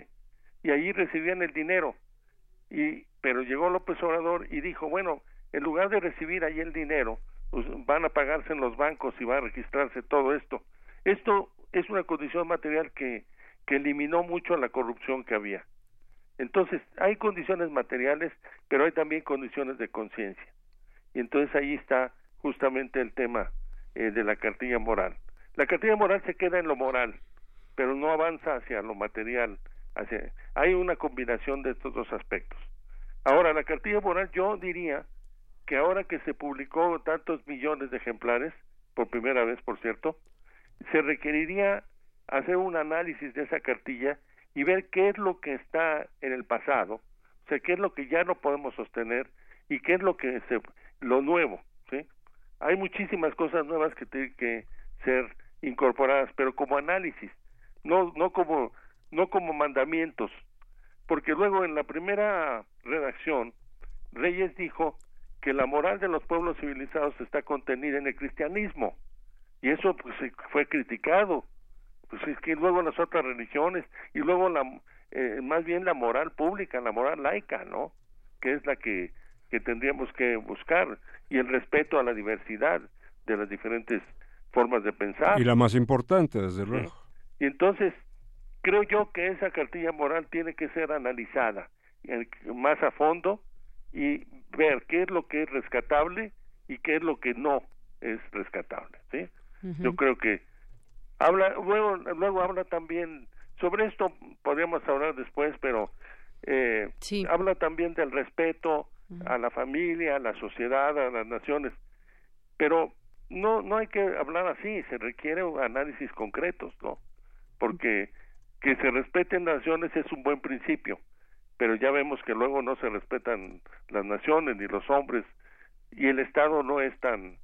y allí recibían el dinero y pero llegó López Obrador y dijo bueno en lugar de recibir ahí el dinero, pues van a pagarse en los bancos y va a registrarse todo esto. Esto es una condición material que, que eliminó mucho la corrupción que había. Entonces, hay condiciones materiales, pero hay también condiciones de conciencia. Y entonces ahí está justamente el tema eh, de la cartilla moral. La cartilla moral se queda en lo moral, pero no avanza hacia lo material. Hacia... Hay una combinación de estos dos aspectos. Ahora, la cartilla moral yo diría que ahora que se publicó tantos millones de ejemplares, por primera vez, por cierto, se requeriría hacer un análisis de esa cartilla y ver qué es lo que está en el pasado, o sea, qué es lo que ya no podemos sostener y qué es lo que se, lo nuevo, ¿sí? Hay muchísimas cosas nuevas que tienen que ser incorporadas, pero como análisis, no no como no como mandamientos, porque luego en la primera redacción Reyes dijo que la moral de los pueblos civilizados está contenida en el cristianismo y eso pues fue criticado pues es que luego las otras religiones y luego la eh, más bien la moral pública la moral laica no que es la que que tendríamos que buscar y el respeto a la diversidad de las diferentes formas de pensar. Y la más importante desde luego. Y entonces creo yo que esa cartilla moral tiene que ser analizada más a fondo y ver qué es lo que es rescatable y qué es lo que no es rescatable sí yo creo que habla luego luego habla también sobre esto podríamos hablar después pero eh, habla también del respeto a la familia a la sociedad a las naciones. Pero no no hay que hablar así se requiere análisis concretos no porque que se respeten naciones es un buen principio pero ya vemos que luego no se respetan las naciones ni los hombres y el Estado no es tan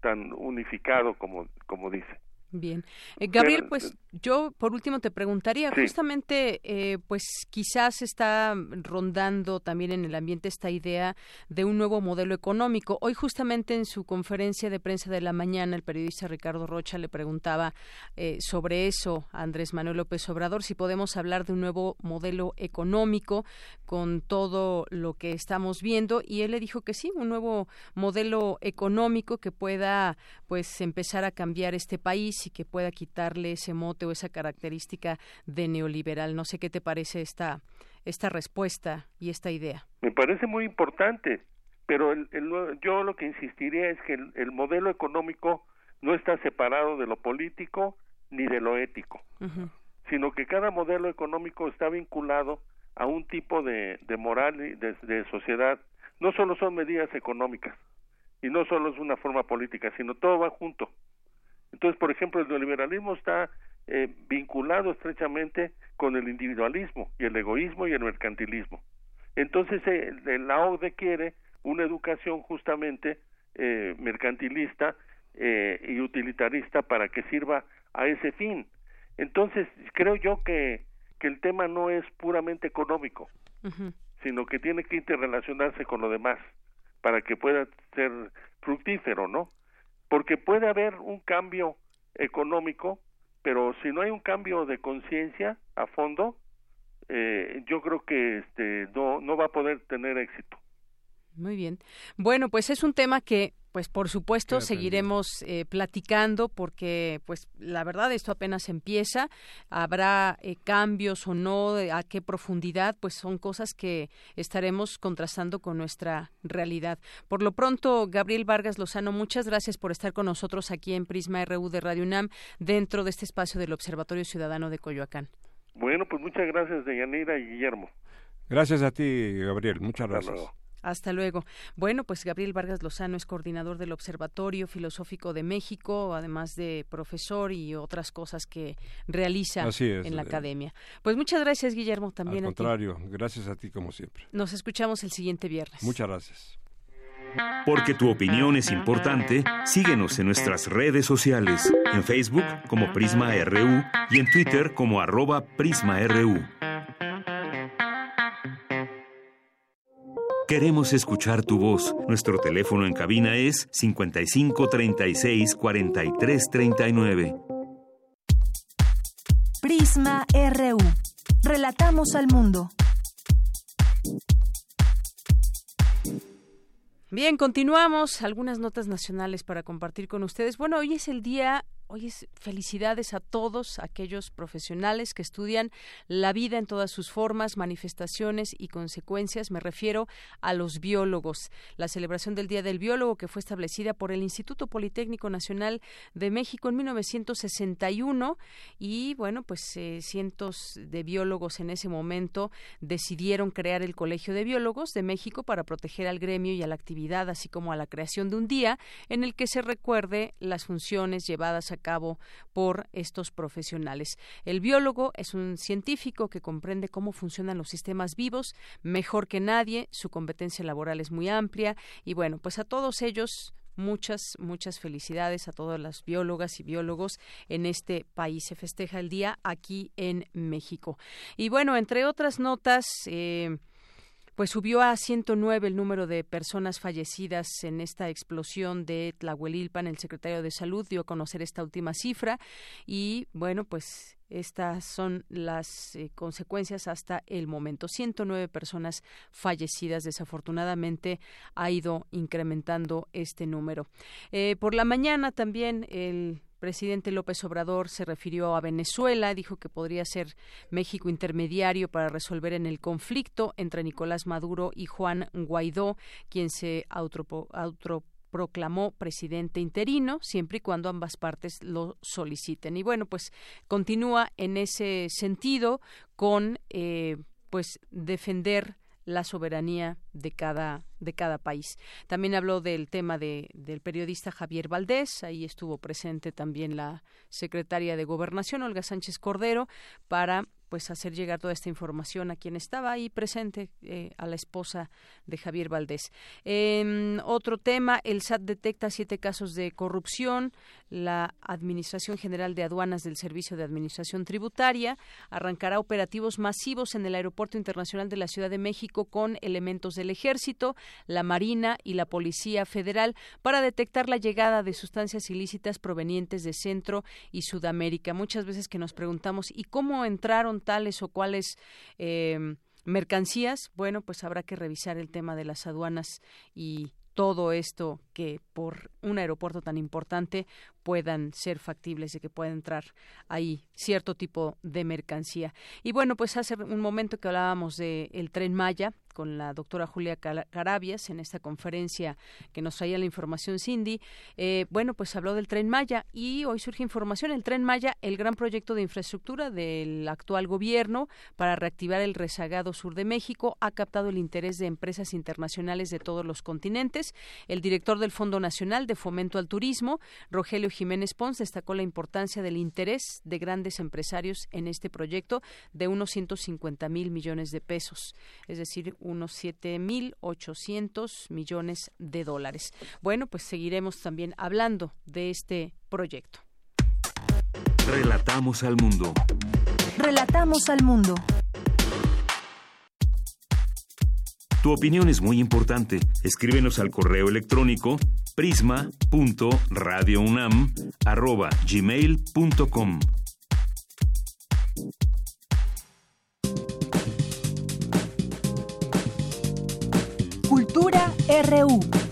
tan unificado como como dice. Bien. Eh, Gabriel, pues yo por último te preguntaría, justamente, eh, pues quizás está rondando también en el ambiente esta idea de un nuevo modelo económico. Hoy justamente en su conferencia de prensa de la mañana, el periodista Ricardo Rocha le preguntaba eh, sobre eso a Andrés Manuel López Obrador, si podemos hablar de un nuevo modelo económico con todo lo que estamos viendo, y él le dijo que sí, un nuevo modelo económico que pueda pues empezar a cambiar este país y que pueda quitarle ese mote o esa característica de neoliberal. No sé qué te parece esta, esta respuesta y esta idea. Me parece muy importante, pero el, yo lo que insistiría es que el, modelo económico no está separado de lo político ni de lo ético, sino que cada modelo económico está vinculado a un tipo de, de moral y de, de sociedad. No solo son medidas económicas y no solo es una forma política, sino todo va junto. Entonces, por ejemplo, el neoliberalismo está eh, vinculado estrechamente con el individualismo y el egoísmo y el mercantilismo. Entonces, eh, la OCDE quiere una educación justamente eh, mercantilista y utilitarista para que sirva a ese fin. Entonces, creo yo que, que el tema no es puramente económico, sino que tiene que interrelacionarse con lo demás para que pueda ser fructífero, ¿no? Porque puede haber un cambio económico pero si no hay un cambio de conciencia a fondo, eh, yo creo que este no no va a poder tener éxito. Muy bien. Bueno, pues es un tema que pues por supuesto seguiremos eh, platicando porque pues la verdad esto apenas empieza. Habrá eh, cambios o no a qué profundidad pues son cosas que estaremos contrastando con nuestra realidad. Por lo pronto Gabriel Vargas Lozano muchas gracias por estar con nosotros aquí en Prisma RU de Radio UNAM dentro de este espacio del Observatorio Ciudadano de Coyoacán. Bueno pues muchas gracias Deyanira y Guillermo. Gracias a ti Gabriel. Muchas gracias hasta luego. Bueno, pues Gabriel Vargas Lozano es coordinador del Observatorio Filosófico de México, además de profesor y otras cosas que realiza en la eh. academia. Pues muchas gracias, Guillermo, también. Al contrario, gracias a ti como siempre. Nos escuchamos el siguiente viernes. Muchas gracias. Porque tu opinión es importante, síguenos en nuestras redes sociales, en Facebook como Prisma RU y en Twitter como arroba PrismaRU. Queremos escuchar tu voz. Nuestro teléfono en cabina es 55 36 43 39. Prisma RU. Relatamos al mundo. Bien, continuamos. Algunas notas nacionales para compartir con ustedes. Bueno, hoy es el día Hoy es felicidades a todos aquellos profesionales que estudian la vida en todas sus formas, manifestaciones y consecuencias. Me refiero a los biólogos. La celebración del Día del Biólogo que fue establecida por el Instituto Politécnico Nacional de México en 1961 y bueno, pues eh, cientos de biólogos en ese momento decidieron crear el Colegio de Biólogos de México para proteger al gremio y a la actividad, así como a la creación de un día en el que se recuerde las funciones llevadas a cabo por estos profesionales. El biólogo es un científico que comprende cómo funcionan los sistemas vivos mejor que nadie, su competencia laboral es muy amplia y bueno, pues a todos ellos muchas, muchas felicidades a todas las biólogas y biólogos en este país. Se festeja el día aquí en México. Y bueno, entre otras notas, eh, pues subió a 109 el número de personas fallecidas en esta explosión de Tlahuelilpan. El secretario de Salud dio a conocer esta última cifra y, bueno, pues estas son las eh, consecuencias hasta el momento. 109 personas fallecidas. Desafortunadamente ha ido incrementando este número. Eh, por la mañana también el presidente López Obrador se refirió a Venezuela, dijo que podría ser México intermediario para resolver en el conflicto entre Nicolás Maduro y Juan Guaidó, quien se autoproclamó presidente interino, siempre y cuando ambas partes lo soliciten. Y bueno, pues continúa en ese sentido con eh, pues defender la soberanía de cada de cada país. También habló del tema de, del periodista Javier Valdés, ahí estuvo presente también la secretaria de Gobernación, Olga Sánchez Cordero, para pues hacer llegar toda esta información a quien estaba ahí presente, eh, a la esposa de Javier Valdés. otro tema, el SAT detecta siete casos de corrupción. La Administración General de Aduanas del Servicio de Administración Tributaria arrancará operativos masivos en el Aeropuerto Internacional de la Ciudad de México con elementos del Ejército, la Marina y la Policía Federal para detectar la llegada de sustancias ilícitas provenientes de Centro y Sudamérica. Muchas veces que nos preguntamos, ¿y cómo entraron tales o cuales eh, mercancías? Bueno, pues habrá que revisar el tema de las aduanas y todo esto que por un aeropuerto tan importante puedan ser factibles y que pueda entrar ahí cierto tipo de mercancía. Y bueno, pues hace un momento que hablábamos del el tren Maya con la doctora Julia Carabias en esta conferencia que nos traía la información Cindy. Eh, bueno, pues habló del tren Maya y hoy surge información. El tren Maya, el gran proyecto de infraestructura del actual gobierno para reactivar el rezagado sur de México, ha captado el interés de empresas internacionales de todos los continentes. El director del Fondo Nacional de Fomento al Turismo, Rogelio Jiménez Pons, destacó la importancia del interés de grandes empresarios en este proyecto de unos 150 mil millones de pesos, es decir, unos 7.800 millones de dólares. Bueno, pues seguiremos también hablando de este proyecto. Relatamos al mundo. Relatamos al mundo. Tu opinión es muy importante. Escríbenos al correo electrónico prisma.radiounam@gmail.com. RU.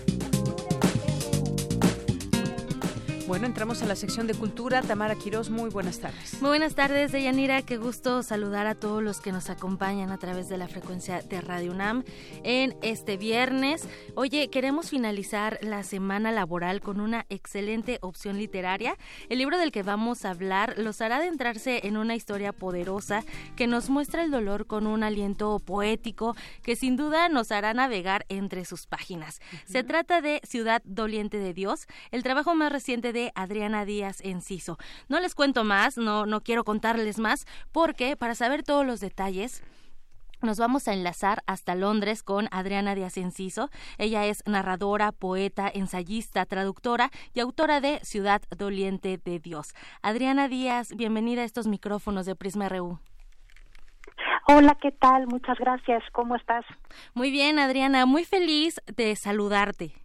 Bueno, entramos a la sección de cultura. Tamara Quiroz, muy buenas tardes. Muy buenas tardes, Deyanira. Qué gusto saludar a todos los que nos acompañan a través de la frecuencia de Radio UNAM en este viernes. Oye, queremos finalizar la semana laboral con una excelente opción literaria. El libro del que vamos a hablar los hará adentrarse en una historia poderosa que nos muestra el dolor con un aliento poético que sin duda nos hará navegar entre sus páginas. Se trata de Ciudad Doliente de Dios, el trabajo más reciente de Adriana Díaz Enciso. No les cuento más, no, no quiero contarles más, porque para saber todos los detalles, nos vamos a enlazar hasta Londres con Adriana Díaz Enciso. Ella es narradora, poeta, ensayista, traductora y autora de Ciudad Doliente de Dios. Adriana Díaz, bienvenida a estos micrófonos de Prisma RU. Hola, ¿qué tal? Muchas gracias. ¿Cómo estás? Muy bien, Adriana. Muy feliz de saludarte.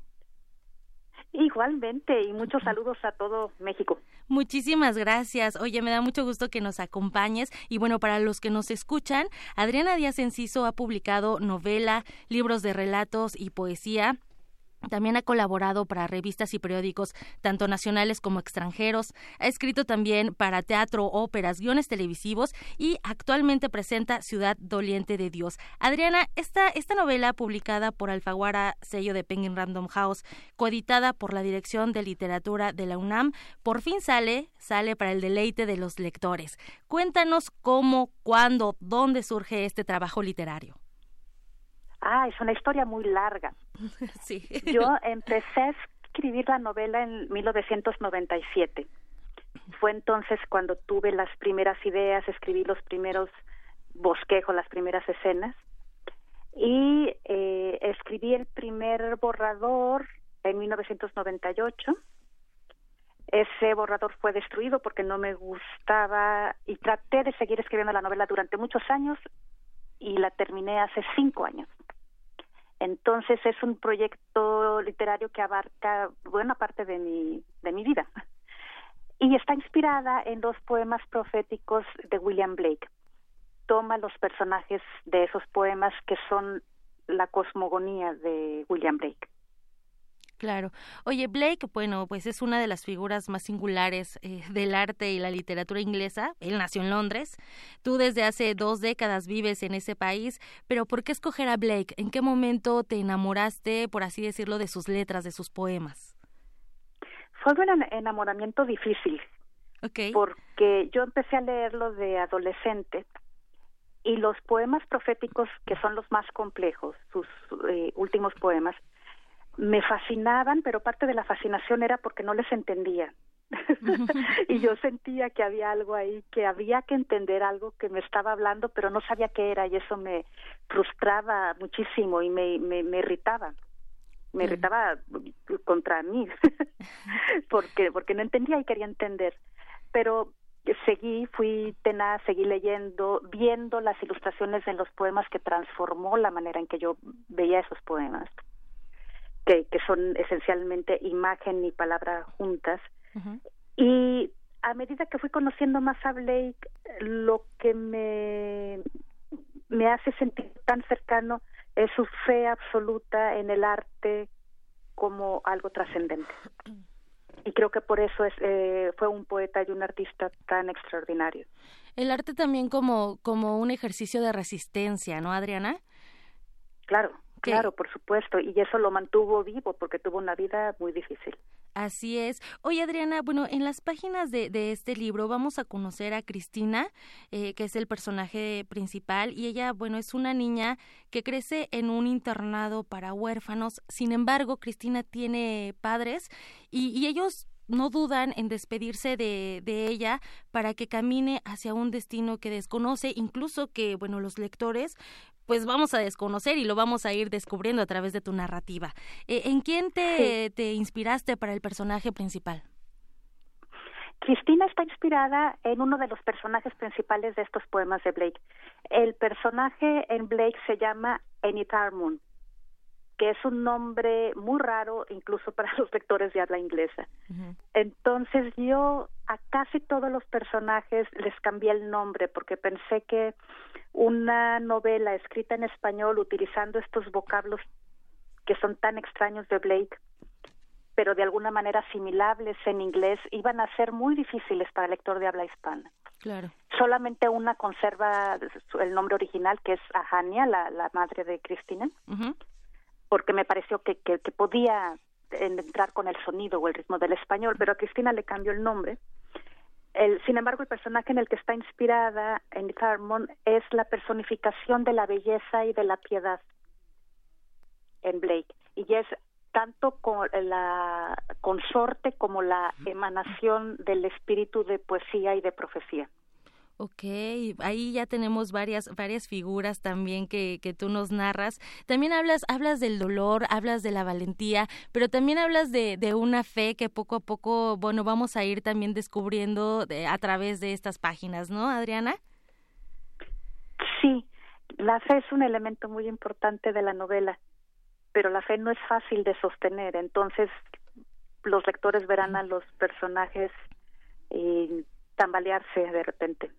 Igualmente, y muchos saludos a todo México. Muchísimas gracias. Oye, me da mucho gusto que nos acompañes. Y bueno, para los que nos escuchan, Adriana Díaz Enciso ha publicado novela, libros de relatos y poesía también ha colaborado para revistas y periódicos tanto nacionales como extranjeros. Ha escrito también para teatro, óperas, guiones televisivos y actualmente presenta Ciudad Doliente de Dios. Adriana, esta, esta novela publicada por Alfaguara, sello de Penguin Random House, coeditada por la Dirección de Literatura de la UNAM, por fin sale, sale para el deleite de los lectores. Cuéntanos cómo, cuándo, dónde surge este trabajo literario. Ah, es una historia muy larga. [LAUGHS] Sí. Yo empecé a escribir la novela en 1997. Fue entonces cuando tuve las primeras ideas, escribí los primeros bosquejos, las primeras escenas. Y eh, escribí el primer borrador en 1998. Ese borrador fue destruido porque no me gustaba y traté de seguir escribiendo la novela durante muchos años y la terminé hace cinco años. Entonces es un proyecto literario que abarca buena parte de mi, de mi vida. Y está inspirada en dos poemas proféticos de William Blake. Toma los personajes de esos poemas que son la cosmogonía de William Blake. Claro. Oye, Blake, bueno, pues es una de las figuras más singulares eh, del arte y la literatura inglesa. Él nació en Londres. Tú desde hace dos décadas vives en ese país, pero ¿por qué escoger a Blake? ¿En qué momento te enamoraste, por así decirlo, de sus letras, de sus poemas? Fue un enamoramiento difícil. Okay. Porque yo empecé a leerlo de adolescente y los poemas proféticos, que son los más complejos, sus eh, últimos poemas, me fascinaban, pero parte de la fascinación era porque no les entendía. [LAUGHS] y yo sentía que había algo ahí, que había que entender algo que me estaba hablando, pero no sabía qué era y eso me frustraba muchísimo y me, me, me irritaba. Me irritaba contra mí, [LAUGHS] porque, porque no entendía y quería entender. Pero seguí, fui tenaz, seguí leyendo, viendo las ilustraciones en los poemas que transformó la manera en que yo veía esos poemas que, que son esencialmente imagen y palabra juntas. Y a medida que fui conociendo más a Blake, lo que me, me hace sentir tan cercano es su fe absoluta en el arte como algo trascendente. Y creo que por eso es, eh, fue un poeta y un artista tan extraordinario. El arte también como, como un ejercicio de resistencia, ¿no, Adriana? Claro, Claro, por supuesto, y eso lo mantuvo vivo porque tuvo una vida muy difícil. Así es. Oye, Adriana, bueno, en las páginas de, de este libro vamos a conocer a Cristina, eh, que es el personaje principal, y ella, bueno, es una niña que crece en un internado para huérfanos. Sin embargo, Cristina tiene padres y, y ellos no dudan en despedirse de, de, ella para que camine hacia un destino que desconoce, incluso que, bueno, los lectores pues vamos a desconocer y lo vamos a ir descubriendo a través de tu narrativa. Eh, ¿En quién te, te inspiraste para el personaje principal? Cristina está inspirada en uno de los personajes principales de estos poemas de Blake. El personaje en Blake se llama Enid que es un nombre muy raro incluso para [LAUGHS] los lectores de habla inglesa. Entonces yo a casi todos los personajes les cambié el nombre porque pensé que una novela escrita en español utilizando estos vocablos que son tan extraños de Blake, pero de alguna manera asimilables en inglés, iban a ser muy difíciles para el lector de habla hispana. Claro. Solamente una conserva el nombre original, que es Ahania, la, la madre de Cristina, porque me pareció que, que, que podía entrar con el sonido o el ritmo del español, pero a Cristina le cambió el nombre el, sin embargo, el personaje en el que está inspirada en Harmon es la personificación de la belleza y de la piedad en Blake. Y es tanto con la consorte como la emanación del espíritu de poesía y de profecía. Ok, ahí ya tenemos varias, varias figuras también que, que tú nos narras. También hablas, hablas del dolor, hablas de la valentía, pero también hablas de, de una fe que poco a poco, bueno, vamos a ir también descubriendo a través de estas páginas, ¿no, Adriana? Sí, la fe es un elemento muy importante de la novela, pero la fe no es fácil de sostener, entonces los lectores verán a los personajes eh, tambalearse de repente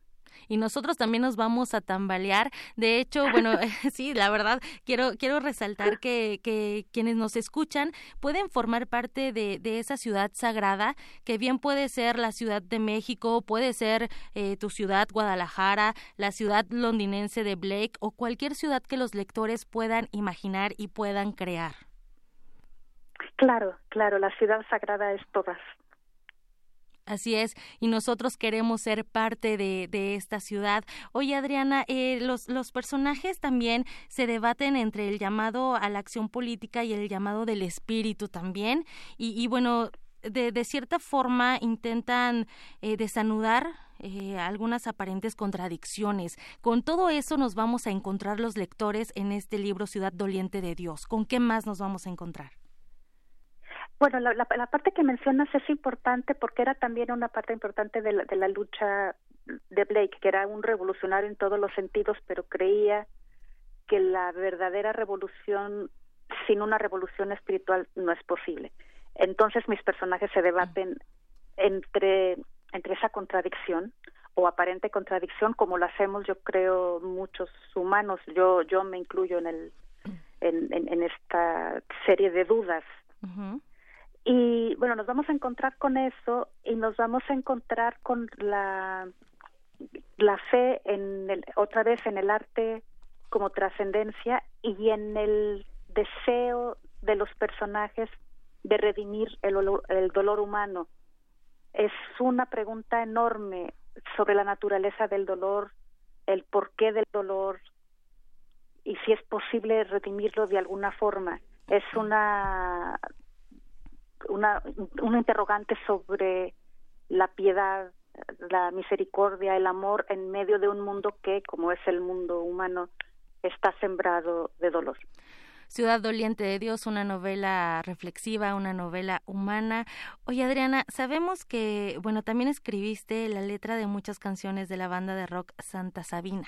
y nosotros también nos vamos a tambalear. De hecho, bueno, [LAUGHS] [LAUGHS] sí, la verdad, quiero, quiero resaltar que, que quienes nos escuchan pueden formar parte de, de esa ciudad sagrada, que bien puede ser la Ciudad de México, puede ser eh, tu ciudad, Guadalajara, la ciudad londinense de Blake o cualquier ciudad que los lectores puedan imaginar y puedan crear. Claro, claro, la ciudad sagrada es todas. Así es, y nosotros queremos ser parte de, de esta ciudad. Oye, Adriana, eh, los, los personajes también se debaten entre el llamado a la acción política y el llamado del espíritu también. Y, y bueno, de, de, cierta forma intentan eh, desanudar eh, algunas aparentes contradicciones. Con todo eso nos vamos a encontrar los lectores en este libro Ciudad Doliente de Dios. ¿Con qué más nos vamos a encontrar? Bueno, la, la, la, parte que mencionas es importante porque era también una parte importante de la, de la lucha de Blake, que era un revolucionario en todos los sentidos, pero creía que la verdadera revolución sin una revolución espiritual no es posible. Entonces mis personajes se debaten entre, entre esa contradicción o aparente contradicción, como lo hacemos yo creo muchos humanos. Yo yo me incluyo en el en, en, esta serie de dudas. Uh-huh. Y bueno, nos vamos a encontrar con eso y nos vamos a encontrar con la, la fe en el, otra vez en el arte como trascendencia y en el deseo de los personajes de redimir el, el dolor humano. Es una pregunta enorme sobre la naturaleza del dolor, el porqué del dolor y si es posible redimirlo de alguna forma. Es una una, una interrogante sobre la piedad, la misericordia, el amor en medio de un mundo que, como es el mundo humano, está sembrado de dolor. Ciudad Doliente de Dios, una novela reflexiva, una novela humana. Oye, Adriana, sabemos que, bueno, también escribiste la letra de muchas canciones de la banda de rock Santa Sabina.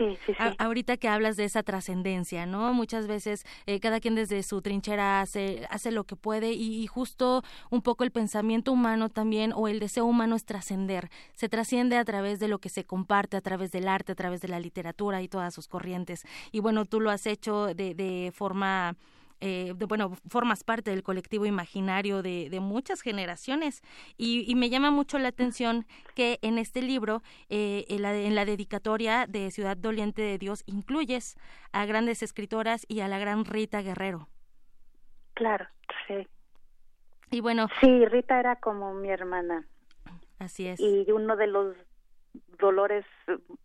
Sí, sí, sí. ahorita que hablas de esa trascendencia, ¿no? Muchas veces eh, cada quien desde su trinchera hace, hace lo que puede y, y, justo un poco el pensamiento humano también o el deseo humano es trascender. Se trasciende a través de lo que se comparte, a través del arte, a través de la literatura y todas sus corrientes. Y bueno, tú lo has hecho de, de forma eh, de, bueno, formas parte del colectivo imaginario de, de muchas generaciones y, y, me llama mucho la atención que en este libro, eh, en, la, en la dedicatoria de Ciudad Doliente de Dios, incluyes a grandes escritoras y a la gran Rita Guerrero. Claro, sí. Y bueno. Sí, Rita era como mi hermana. Así es. Y uno de los dolores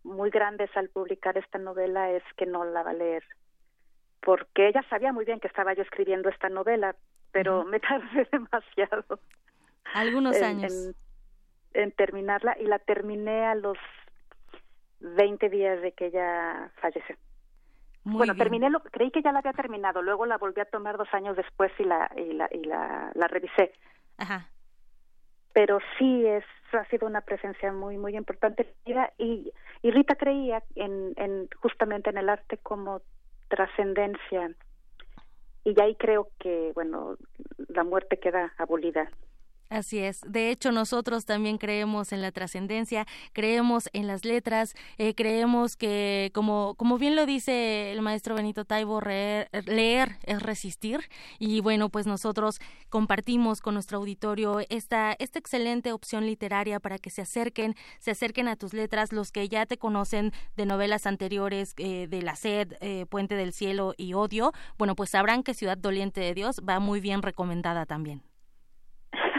muy grandes al publicar esta novela es que no la va a leer porque ella sabía muy bien que estaba yo escribiendo esta novela, pero uh -huh. me [LAUGHS] tardé demasiado. Algunos en, años. En, en, terminarla y la terminé a los 20 días de que ella falleció. Muy bueno, bien. terminé lo, creí que ya la había terminado, luego la volví a tomar dos años después y la y la y la, la revisé. Ajá. Pero sí es ha sido una presencia muy muy importante y y Rita creía en, en justamente en el arte como trascendencia. Y ahí creo que bueno la muerte queda abolida Así es. De hecho, nosotros también creemos en la trascendencia, creemos en las letras, eh, creemos que, como, como bien lo dice el maestro Benito Taibo, leer, leer es resistir. Y bueno, pues nosotros compartimos con nuestro auditorio esta, esta excelente opción literaria para que se acerquen, se acerquen a tus letras, los que ya te conocen de novelas anteriores, eh, de La Sed, eh, Puente del Cielo y Odio. Bueno, pues sabrán que Ciudad Doliente de Dios va muy bien recomendada también.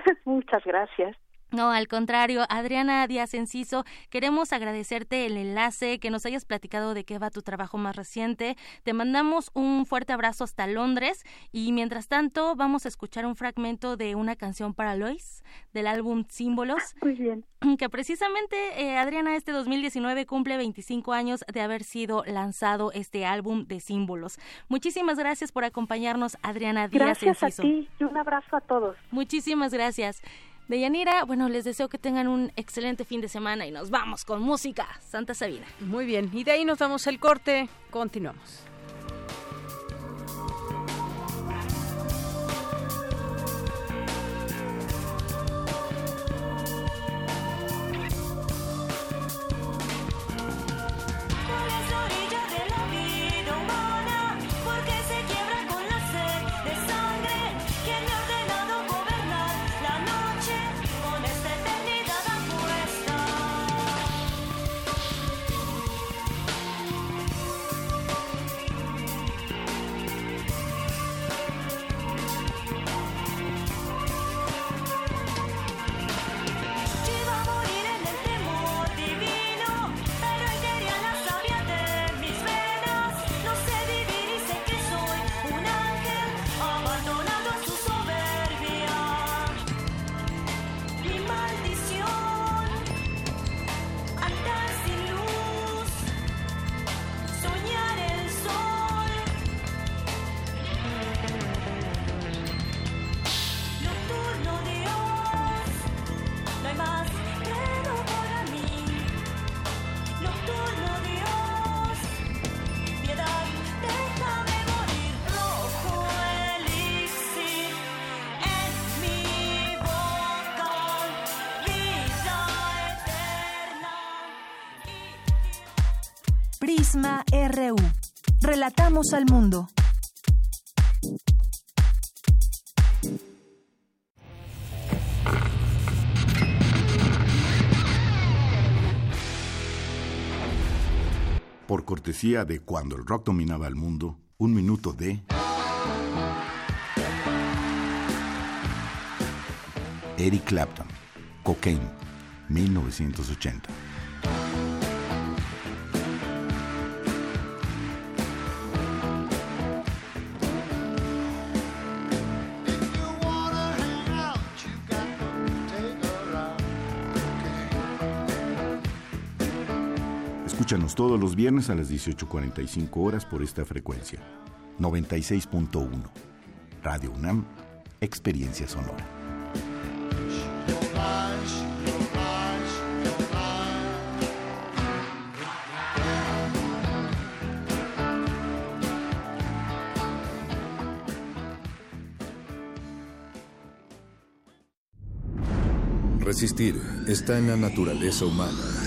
[LAUGHS] Muchas gracias. No, al contrario, Adriana Díaz Enciso, queremos agradecerte el enlace, que nos hayas platicado de qué va tu trabajo más reciente. Te mandamos un fuerte abrazo hasta Londres y mientras tanto vamos a escuchar un fragmento de una canción para Lois del álbum Símbolos. Muy bien. Que precisamente, eh, Adriana, este 2019 cumple 25 años de haber sido lanzado este álbum de símbolos. Muchísimas gracias por acompañarnos, Adriana Díaz Gracias a ti y un abrazo a todos. Muchísimas gracias. Deyanira, bueno, les deseo que tengan un excelente fin de semana y nos vamos con música. Santa Sabina. Muy bien, y de ahí nos damos el corte. Continuamos. Al mundo. Por cortesía de Cuando el rock dominaba el mundo, un minuto de... Eric Clapton, Cocaine, 1980. Todos los viernes a las 18.45 horas por esta frecuencia. 96.1. Radio UNAM, Experiencia Sonora. Resistir está en la naturaleza humana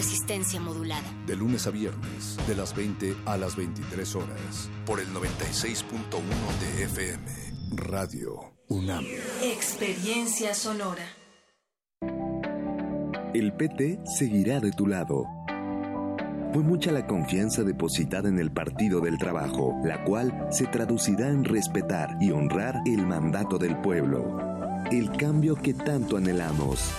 Resistencia modulada. De lunes a viernes, de las 20 a las 23 horas, por el 96.1 de FM. Radio UNAM. Experiencia sonora. El PT seguirá de tu lado. Fue mucha la confianza depositada en el Partido del Trabajo, la cual se traducirá en respetar y honrar el mandato del pueblo. El cambio que tanto anhelamos.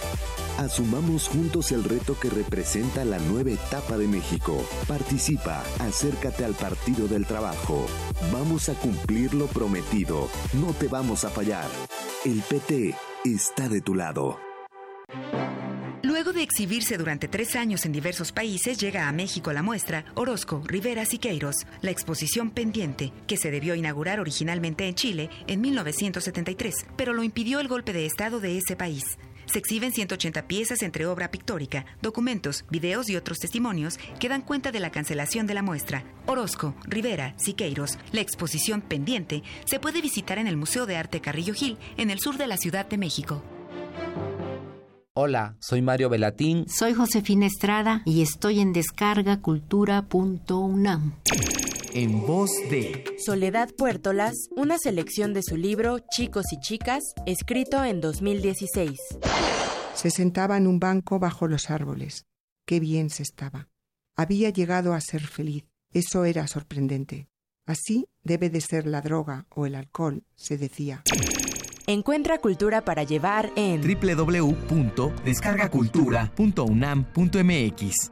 Asumamos juntos el reto que representa la nueva etapa de México. Participa, acércate al Partido del Trabajo. Vamos a cumplir lo prometido. No te vamos a fallar. El PT está de tu lado. Luego de exhibirse durante tres años en diversos países, llega a México la muestra Orozco, Rivera Siqueiros, la exposición pendiente, que se debió inaugurar originalmente en Chile en 1973, pero lo impidió el golpe de Estado de ese país. Se exhiben 180 piezas entre obra pictórica, documentos, videos y otros testimonios que dan cuenta de la cancelación de la muestra. Orozco, Rivera, Siqueiros, la exposición pendiente se puede visitar en el Museo de Arte Carrillo Gil, en el sur de la Ciudad de México. Hola, soy Mario Velatín. Soy Josefina Estrada y estoy en descargacultura.unam. En voz de Soledad Puertolas, una selección de su libro Chicos y Chicas, escrito en 2016. Se sentaba en un banco bajo los árboles. Qué bien se estaba. Había llegado a ser feliz. Eso era sorprendente. Así debe de ser la droga o el alcohol, se decía. Encuentra cultura para llevar en www.descargacultura.unam.mx.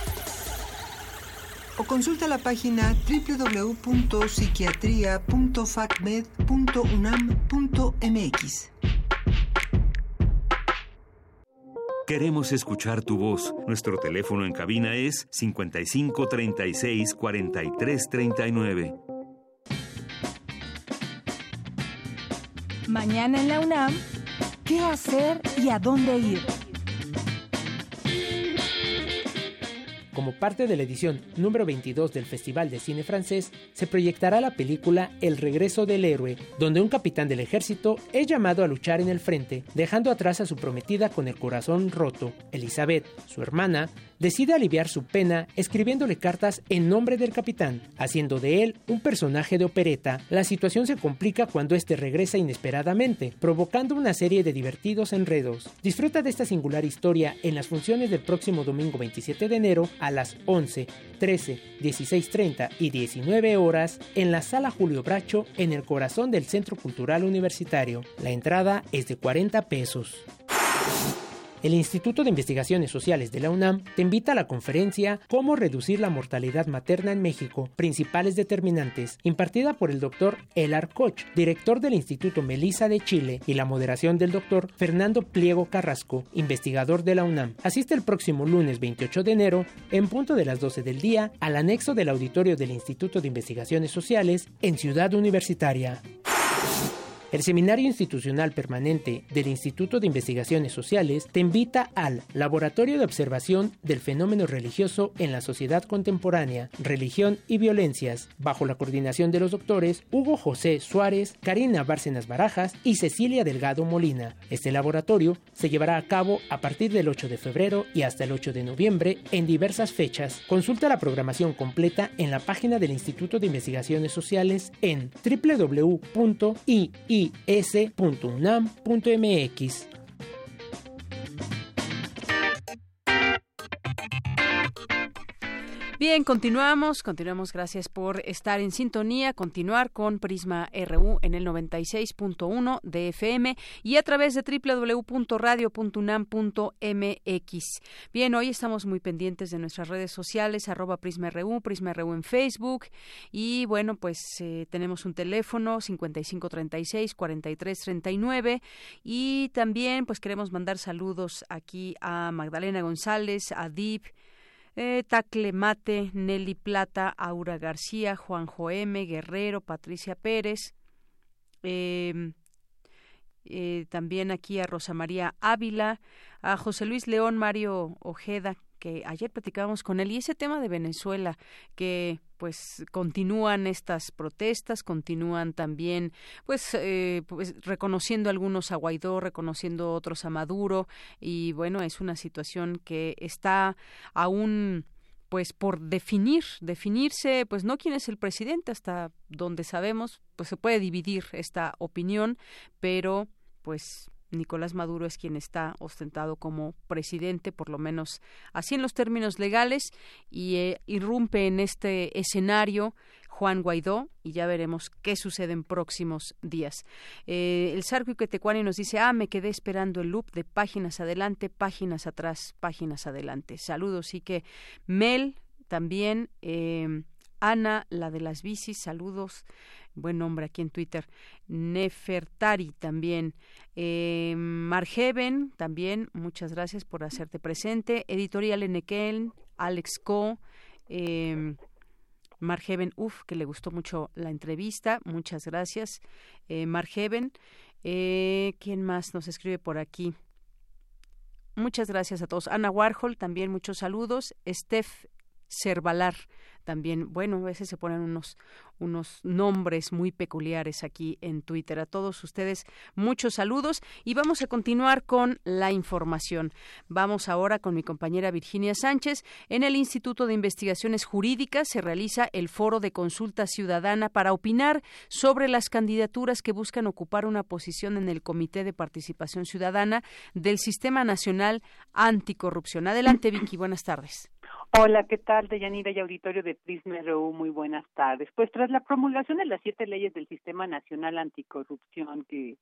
o consulta la página www.psiquiatria.facmed.unam.mx. Queremos escuchar tu voz. Nuestro teléfono en cabina es 55 36 43 39. Mañana en la UNAM, ¿qué hacer y a dónde ir? Como parte de la edición número 22 del Festival de Cine Francés, se proyectará la película El regreso del héroe, donde un capitán del ejército es llamado a luchar en el frente, dejando atrás a su prometida con el corazón roto. Elizabeth, su hermana, decide aliviar su pena escribiéndole cartas en nombre del capitán, haciendo de él un personaje de opereta. La situación se complica cuando este regresa inesperadamente, provocando una serie de divertidos enredos. Disfruta de esta singular historia en las funciones del próximo domingo 27 de enero a las 11, 13, 16.30 y 19 horas en la sala Julio Bracho en el corazón del Centro Cultural Universitario. La entrada es de 40 pesos. El Instituto de Investigaciones Sociales de la UNAM te invita a la conferencia Cómo reducir la mortalidad materna en México, principales determinantes, impartida por el doctor Elar Koch, director del Instituto Melisa de Chile, y la moderación del doctor Fernando Pliego Carrasco, investigador de la UNAM. Asiste el próximo lunes 28 de enero, en punto de las 12 del día, al anexo del auditorio del Instituto de Investigaciones Sociales en Ciudad Universitaria. El Seminario Institucional Permanente del Instituto de Investigaciones Sociales te invita al Laboratorio de Observación del Fenómeno Religioso en la Sociedad Contemporánea, Religión y Violencias, bajo la coordinación de los doctores Hugo José Suárez, Karina Bárcenas Barajas y Cecilia Delgado Molina. Este laboratorio se llevará a cabo a partir del 8 de febrero y hasta el 8 de noviembre en diversas fechas. Consulta la programación completa en la página del Instituto de Investigaciones Sociales en www.ii is.unam.mx. Bien, continuamos, continuamos. Gracias por estar en sintonía, continuar con Prisma RU en el 96.1 de FM y a través de www.radio.unam.mx. Bien, hoy estamos muy pendientes de nuestras redes sociales, arroba Prisma RU, Prisma RU en Facebook y bueno, pues eh, tenemos un teléfono 5536 4339 y también pues queremos mandar saludos aquí a Magdalena González, a Deep, eh, Tacle Mate, Nelly Plata, Aura García, Juanjo M, Guerrero, Patricia Pérez, em, eh, también aquí a Rosa María Ávila, a José Luis León, Mario Ojeda, que ayer platicábamos con él y ese tema de Venezuela que pues continúan estas protestas, continúan también pues, eh, pues reconociendo algunos a Guaidó, reconociendo otros a Maduro y bueno, es una situación que está aún pues por definir, definirse, pues no quién es el presidente, hasta donde sabemos, pues se puede dividir esta opinión, pero pues Nicolás Maduro es quien está ostentado como presidente, por lo menos así en los términos legales, y eh, irrumpe en este escenario Juan Guaidó y ya veremos qué sucede en próximos días. Eh, el Sarco Quetecuani nos dice, ah, me quedé esperando el loop de páginas adelante, páginas atrás, páginas adelante. Saludos y que Mel también, eh, Ana, la de las bicis, saludos buen nombre aquí en Twitter, Nefertari también, eh, Margeven también, muchas gracias por hacerte presente, Editorial Enequel, Alex Co. Eh, Margeven, uff, que le gustó mucho la entrevista, muchas gracias. Eh, Margeven, eh, ¿quién más nos escribe por aquí? Muchas gracias a todos. Ana Warhol, también muchos saludos. Steph Cervalar, también, bueno, a veces se ponen unos, unos nombres muy peculiares aquí en Twitter. A todos ustedes, muchos saludos y vamos a continuar con la información. Vamos ahora con mi compañera Virginia Sánchez. En el Instituto de Investigaciones Jurídicas se realiza el foro de consulta ciudadana para opinar sobre las candidaturas que buscan ocupar una posición en el Comité de Participación Ciudadana del Sistema Nacional Anticorrupción. Adelante, Vicky, buenas tardes. Hola, ¿qué tal, Deyanira y auditorio de Prisma RU? Muy buenas tardes. Pues tras la promulgación de las siete leyes del Sistema Nacional Anticorrupción que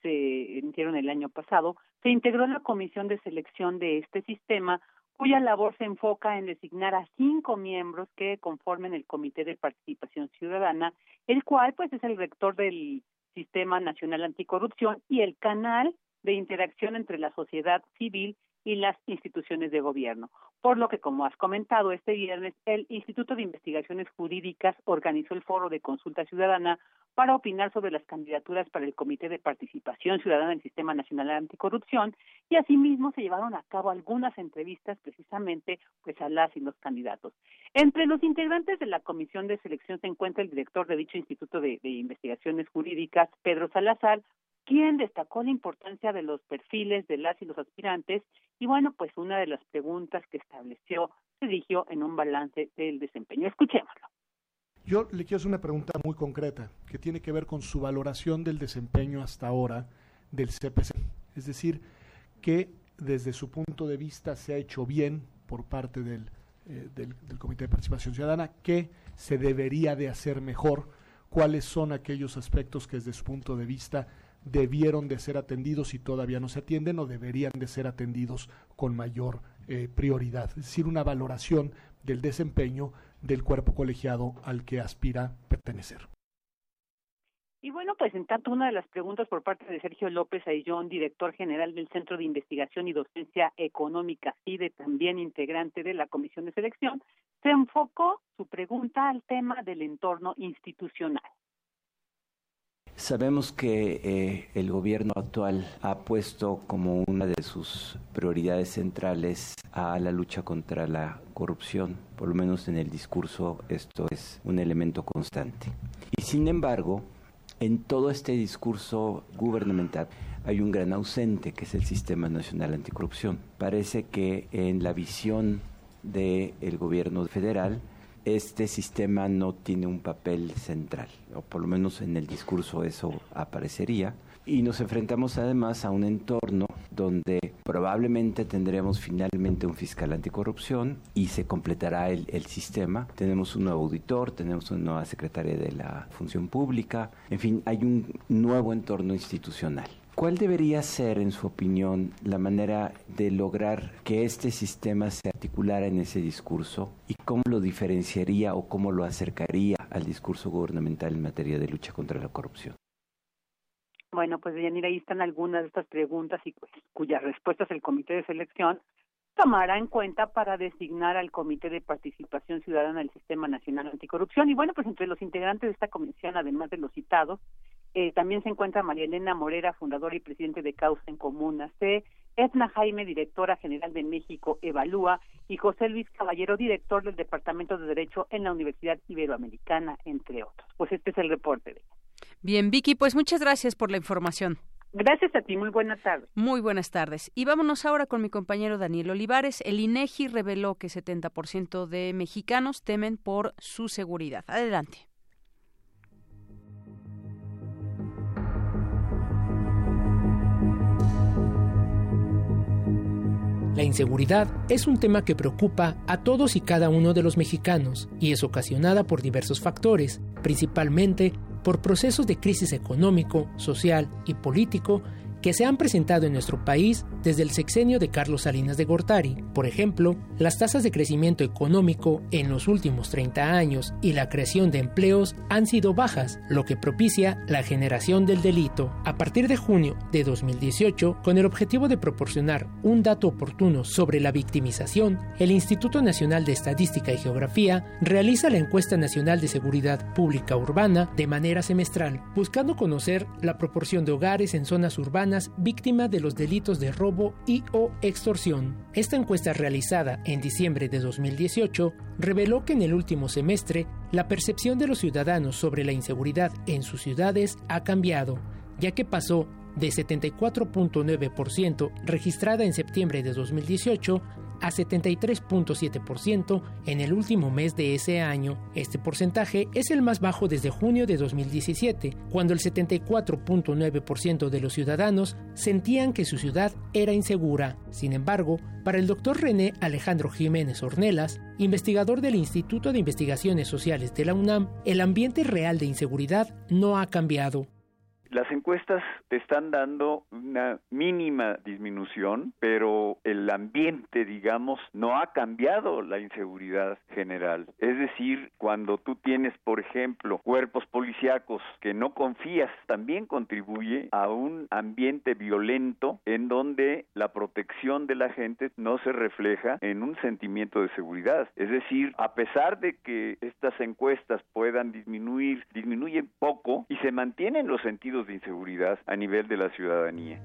se emitieron el año pasado, se integró la comisión de selección de este sistema, cuya labor se enfoca en designar a cinco miembros que conformen el Comité de Participación Ciudadana, el cual pues es el rector del Sistema Nacional Anticorrupción y el canal de interacción entre la sociedad civil y las instituciones de gobierno. Por lo que, como has comentado, este viernes el Instituto de Investigaciones Jurídicas organizó el foro de consulta ciudadana para opinar sobre las candidaturas para el Comité de Participación Ciudadana del Sistema Nacional Anticorrupción y asimismo se llevaron a cabo algunas entrevistas precisamente pues a las y los candidatos. Entre los integrantes de la comisión de selección se encuentra el director de dicho Instituto de, de Investigaciones Jurídicas, Pedro Salazar, quien destacó la importancia de los perfiles de las y los aspirantes y bueno, pues una de las preguntas que estableció se dirigió en un balance del desempeño. Escuchémoslo. Yo le quiero hacer una pregunta muy concreta que tiene que ver con su valoración del desempeño hasta ahora del CPC. Es decir, que desde su punto de vista se ha hecho bien por parte del, eh, del, del Comité de Participación Ciudadana, que se debería de hacer mejor, cuáles son aquellos aspectos que desde su punto de vista debieron de ser atendidos y todavía no se atienden o deberían de ser atendidos con mayor eh, prioridad. Es decir, una valoración del desempeño del cuerpo colegiado al que aspira pertenecer. Y bueno, pues en tanto una de las preguntas por parte de Sergio López Ayllón, director general del Centro de Investigación y Docencia Económica, CIDE, también integrante de la Comisión de Selección, se enfocó su pregunta al tema del entorno institucional. Sabemos que eh, el gobierno actual ha puesto como una de sus prioridades centrales a la lucha contra la corrupción, por lo menos en el discurso esto es un elemento constante. Y sin embargo, en todo este discurso gubernamental hay un gran ausente que es el Sistema Nacional Anticorrupción. Parece que en la visión del gobierno federal este sistema no tiene un papel central, o por lo menos en el discurso eso aparecería. Y nos enfrentamos además a un entorno donde probablemente tendremos finalmente un fiscal anticorrupción y se completará el, el, sistema. Tenemos un nuevo auditor, tenemos una nueva secretaria de la función pública, en fin, hay un nuevo entorno institucional. ¿Cuál debería ser, en su opinión, la manera de lograr que este sistema se articulara en ese discurso y cómo lo diferenciaría o cómo lo acercaría al discurso gubernamental en materia de lucha contra la corrupción? Bueno, pues Yanira, ahí están algunas de estas preguntas y pues, cuyas respuestas el Comité de Selección tomará en cuenta para designar al Comité de Participación Ciudadana del Sistema Nacional Anticorrupción. Y bueno, pues entre los integrantes de esta comisión, además de los citados, eh, también se encuentra María Elena Morera, fundadora y presidente de Causa en Comuna C, Edna Jaime, directora general de México Evalúa, y José Luis Caballero, director del Departamento de Derecho en la Universidad Iberoamericana, entre otros. Pues este es el reporte de Bien, Vicky, pues muchas gracias por la información. Gracias a ti, muy buenas tardes. Muy buenas tardes. Y vámonos ahora con mi compañero Daniel Olivares. El INEGI reveló que 70% de mexicanos temen por su seguridad. Adelante. La inseguridad es un tema que preocupa a todos y cada uno de los mexicanos y es ocasionada por diversos factores, principalmente por procesos de crisis económico, social y político que se han presentado en nuestro país desde el sexenio de Carlos Salinas de Gortari. Por ejemplo, las tasas de crecimiento económico en los últimos 30 años y la creación de empleos han sido bajas, lo que propicia la generación del delito. A partir de junio de 2018, con el objetivo de proporcionar un dato oportuno sobre la victimización, el Instituto Nacional de Estadística y Geografía realiza la encuesta nacional de seguridad pública urbana de manera semestral, buscando conocer la proporción de hogares en zonas urbanas víctimas de los delitos de robo y o extorsión. Esta encuesta realizada en diciembre de 2018 reveló que en el último semestre la percepción de los ciudadanos sobre la inseguridad en sus ciudades ha cambiado, ya que pasó de 74.9% registrada en septiembre de 2018 a 73.7% en el último mes de ese año. Este porcentaje es el más bajo desde junio de 2017, cuando el 74.9% de los ciudadanos sentían que su ciudad era insegura. Sin embargo, para el doctor René Alejandro Jiménez Ornelas, investigador del Instituto de Investigaciones Sociales de la UNAM, el ambiente real de inseguridad no ha cambiado. Las encuestas te están dando una mínima disminución, pero el ambiente, digamos, no ha cambiado la inseguridad general. Es decir, cuando tú tienes, por ejemplo, cuerpos policíacos que no confías, también contribuye a un ambiente violento en donde la protección de la gente no se refleja en un sentimiento de seguridad. Es decir, a pesar de que estas encuestas puedan disminuir, disminuyen poco y se mantienen los sentidos de inseguridad a nivel de la ciudadanía.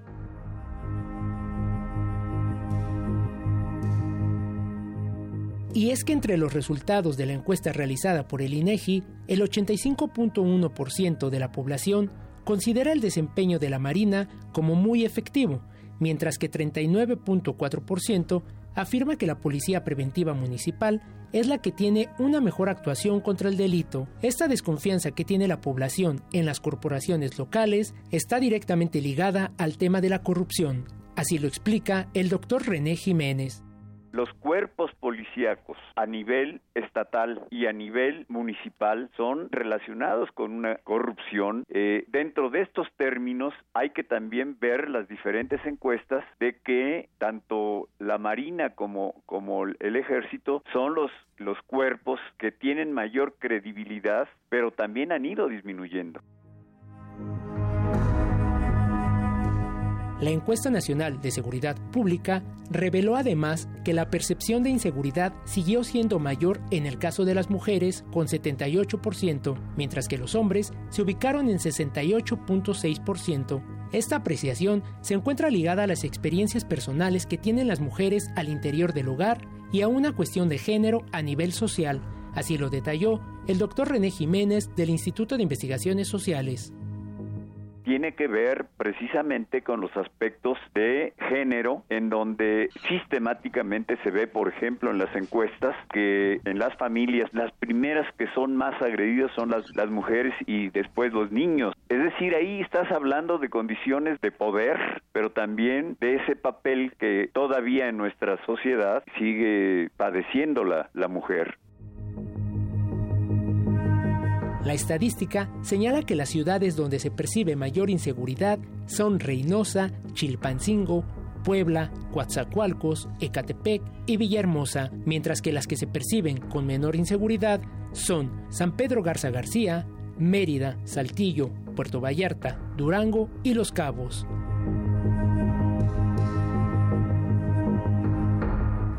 Y es que entre los resultados de la encuesta realizada por el INEGI, el 85.1% de la población considera el desempeño de la Marina como muy efectivo, mientras que 39.4% afirma que la Policía Preventiva Municipal es la que tiene una mejor actuación contra el delito. Esta desconfianza que tiene la población en las corporaciones locales está directamente ligada al tema de la corrupción. Así lo explica el doctor René Jiménez los cuerpos policíacos a nivel estatal y a nivel municipal son relacionados con una corrupción. Eh, dentro de estos términos hay que también ver las diferentes encuestas de que tanto la Marina como, como el Ejército son los, los cuerpos que tienen mayor credibilidad, pero también han ido disminuyendo. La encuesta nacional de seguridad pública reveló además que la percepción de inseguridad siguió siendo mayor en el caso de las mujeres con 78%, mientras que los hombres se ubicaron en 68.6%. Esta apreciación se encuentra ligada a las experiencias personales que tienen las mujeres al interior del hogar y a una cuestión de género a nivel social, así lo detalló el doctor René Jiménez del Instituto de Investigaciones Sociales tiene que ver precisamente con los aspectos de género, en donde sistemáticamente se ve, por ejemplo, en las encuestas, que en las familias las primeras que son más agredidas son las, las mujeres y después los niños. Es decir, ahí estás hablando de condiciones de poder, pero también de ese papel que todavía en nuestra sociedad sigue padeciendo la, la mujer. La estadística señala que las ciudades donde se percibe mayor inseguridad son Reynosa, Chilpancingo, Puebla, Coatzacoalcos, Ecatepec y Villahermosa, mientras que las que se perciben con menor inseguridad son San Pedro Garza García, Mérida, Saltillo, Puerto Vallarta, Durango y Los Cabos.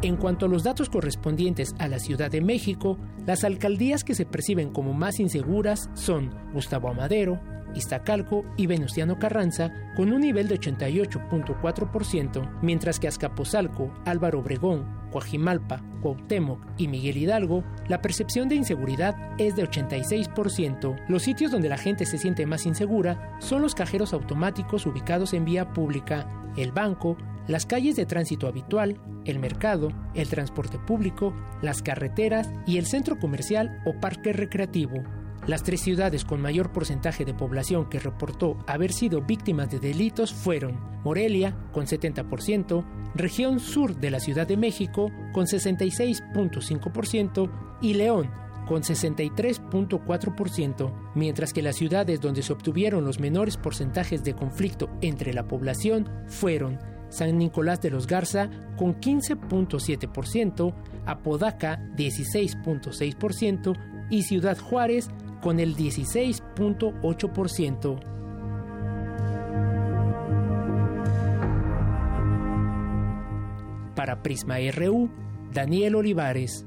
En cuanto a los datos correspondientes a la Ciudad de México, las alcaldías que se perciben como más inseguras son Gustavo Amadero, Iztacalco y Venustiano Carranza con un nivel de 88.4%, mientras que Azcapotzalco, Álvaro Obregón, Coajimalpa, Cuauhtémoc y Miguel Hidalgo, la percepción de inseguridad es de 86%. Los sitios donde la gente se siente más insegura son los cajeros automáticos ubicados en vía pública, el banco, las calles de tránsito habitual, el mercado, el transporte público, las carreteras y el centro comercial o parque recreativo. Las tres ciudades con mayor porcentaje de población que reportó haber sido víctimas de delitos fueron Morelia, con 70%, región sur de la Ciudad de México, con 66.5%, y León, con 63.4%, mientras que las ciudades donde se obtuvieron los menores porcentajes de conflicto entre la población fueron San Nicolás de los Garza con 15.7%, Apodaca 16.6% y Ciudad Juárez con el 16.8%. Para Prisma RU, Daniel Olivares.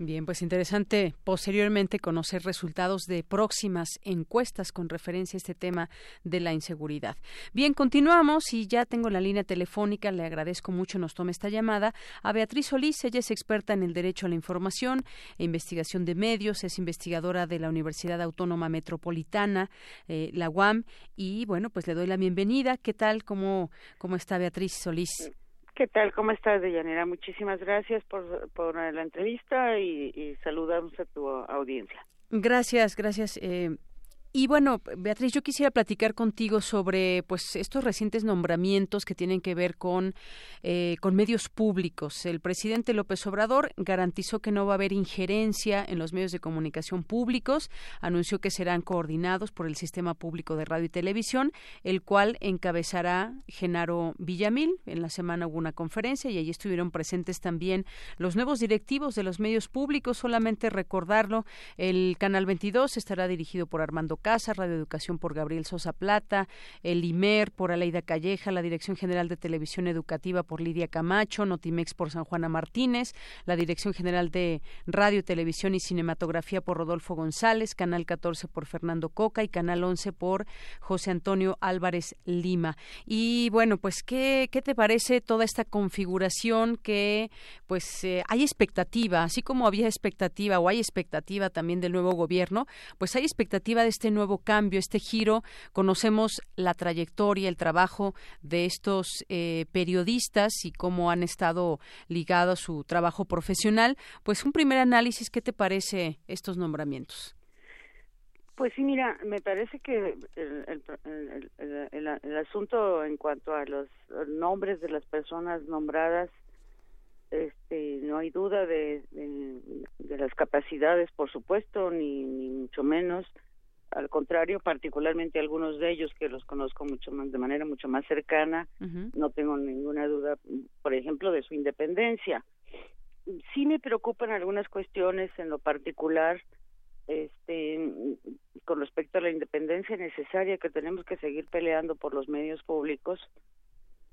Bien, pues interesante posteriormente conocer resultados de próximas encuestas con referencia a este tema de la inseguridad. Bien, continuamos y ya tengo la línea telefónica, le agradezco mucho nos tome esta llamada a Beatriz Solís, ella es experta en el derecho a la información e investigación de medios, es investigadora de la Universidad Autónoma Metropolitana, eh, la UAM, y bueno, pues le doy la bienvenida. ¿Qué tal? ¿Cómo, cómo está Beatriz Solís? ¿Qué tal? ¿Cómo estás, Deyanira? Muchísimas gracias por, por la entrevista y, y saludamos a tu audiencia. Gracias, gracias. Eh, y bueno, Beatriz, yo quisiera platicar contigo sobre pues estos recientes nombramientos que tienen que ver con, eh, con medios públicos. El presidente López Obrador garantizó que no va a haber injerencia en los medios de comunicación públicos, anunció que serán coordinados por el Sistema Público de Radio y Televisión, el cual encabezará Genaro Villamil. En la semana hubo una conferencia y allí estuvieron presentes también los nuevos directivos de los medios públicos. Solamente recordarlo, el Canal 22 estará dirigido por Armando Casa, Radio Educación por Gabriel Sosa Plata, el IMER por Aleida Calleja, la Dirección General de Televisión Educativa por Lidia Camacho, Notimex por San Juana Martínez, la Dirección General de Radio, Televisión y Cinematografía por Rodolfo González, Canal 14 por Fernando Coca y Canal 11 por José Antonio Álvarez Lima. Y bueno, pues ¿qué, qué te parece toda esta configuración que pues eh, hay expectativa, así como había expectativa o hay expectativa también del nuevo gobierno, pues hay expectativa de este nuevo cambio, este giro. Conocemos la trayectoria, el trabajo de estos eh, periodistas y cómo han estado ligados a su trabajo profesional. Pues un primer análisis, ¿qué te parece estos nombramientos? Pues sí, mira, me parece que el, el, asunto en cuanto a los nombres de las personas nombradas, este, no hay duda de, de, las capacidades, por supuesto, ni, ni mucho menos al contrario, particularmente algunos de ellos que los conozco mucho más de manera mucho más cercana, no tengo ninguna duda, por ejemplo, de su independencia. Sí me preocupan algunas cuestiones en lo particular este con respecto a la independencia necesaria que tenemos que seguir peleando por los medios públicos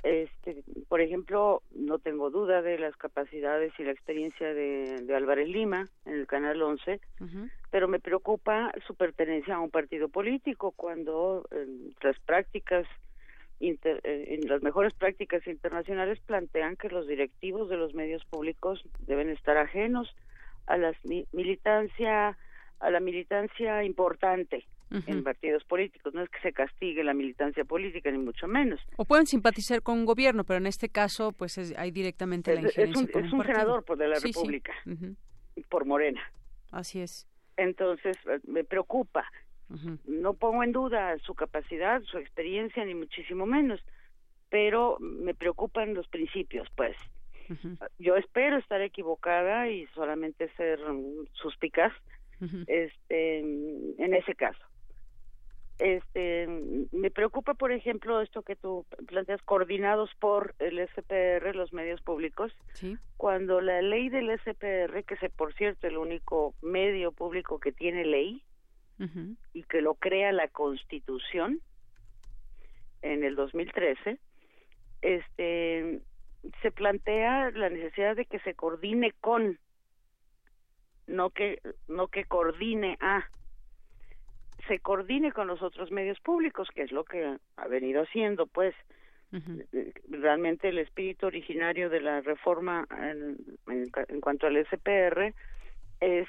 este, por ejemplo, no tengo duda de las capacidades y la experiencia de, de Álvarez Lima en el Canal 11, pero me preocupa su pertenencia a un partido político cuando las prácticas, inter, eh, en las mejores prácticas internacionales plantean que los directivos de los medios públicos deben estar ajenos a la militancia, a la militancia importante en partidos políticos. No es que se castigue la militancia política, ni mucho menos. O pueden simpatizar con un gobierno, pero en este caso, pues hay directamente la injerencia. Es un, es un, senador por de la República, por Morena. Así es. Entonces, eh, me preocupa. No pongo en duda su capacidad, su experiencia, ni muchísimo menos, pero me preocupan los principios, pues. Yo espero estar equivocada y solamente ser suspicaz este, en ese caso este me preocupa por ejemplo esto que tú planteas coordinados por el SPR los medios públicos cuando la ley del SPR que es por cierto el único medio público que tiene ley y que lo crea la Constitución en el 2013 este se plantea la necesidad de que se coordine con no que no que coordine a se coordine con los otros medios públicos, que es lo que ha venido haciendo, pues. Eh, realmente el espíritu originario de la reforma en, en, cuanto al SPR es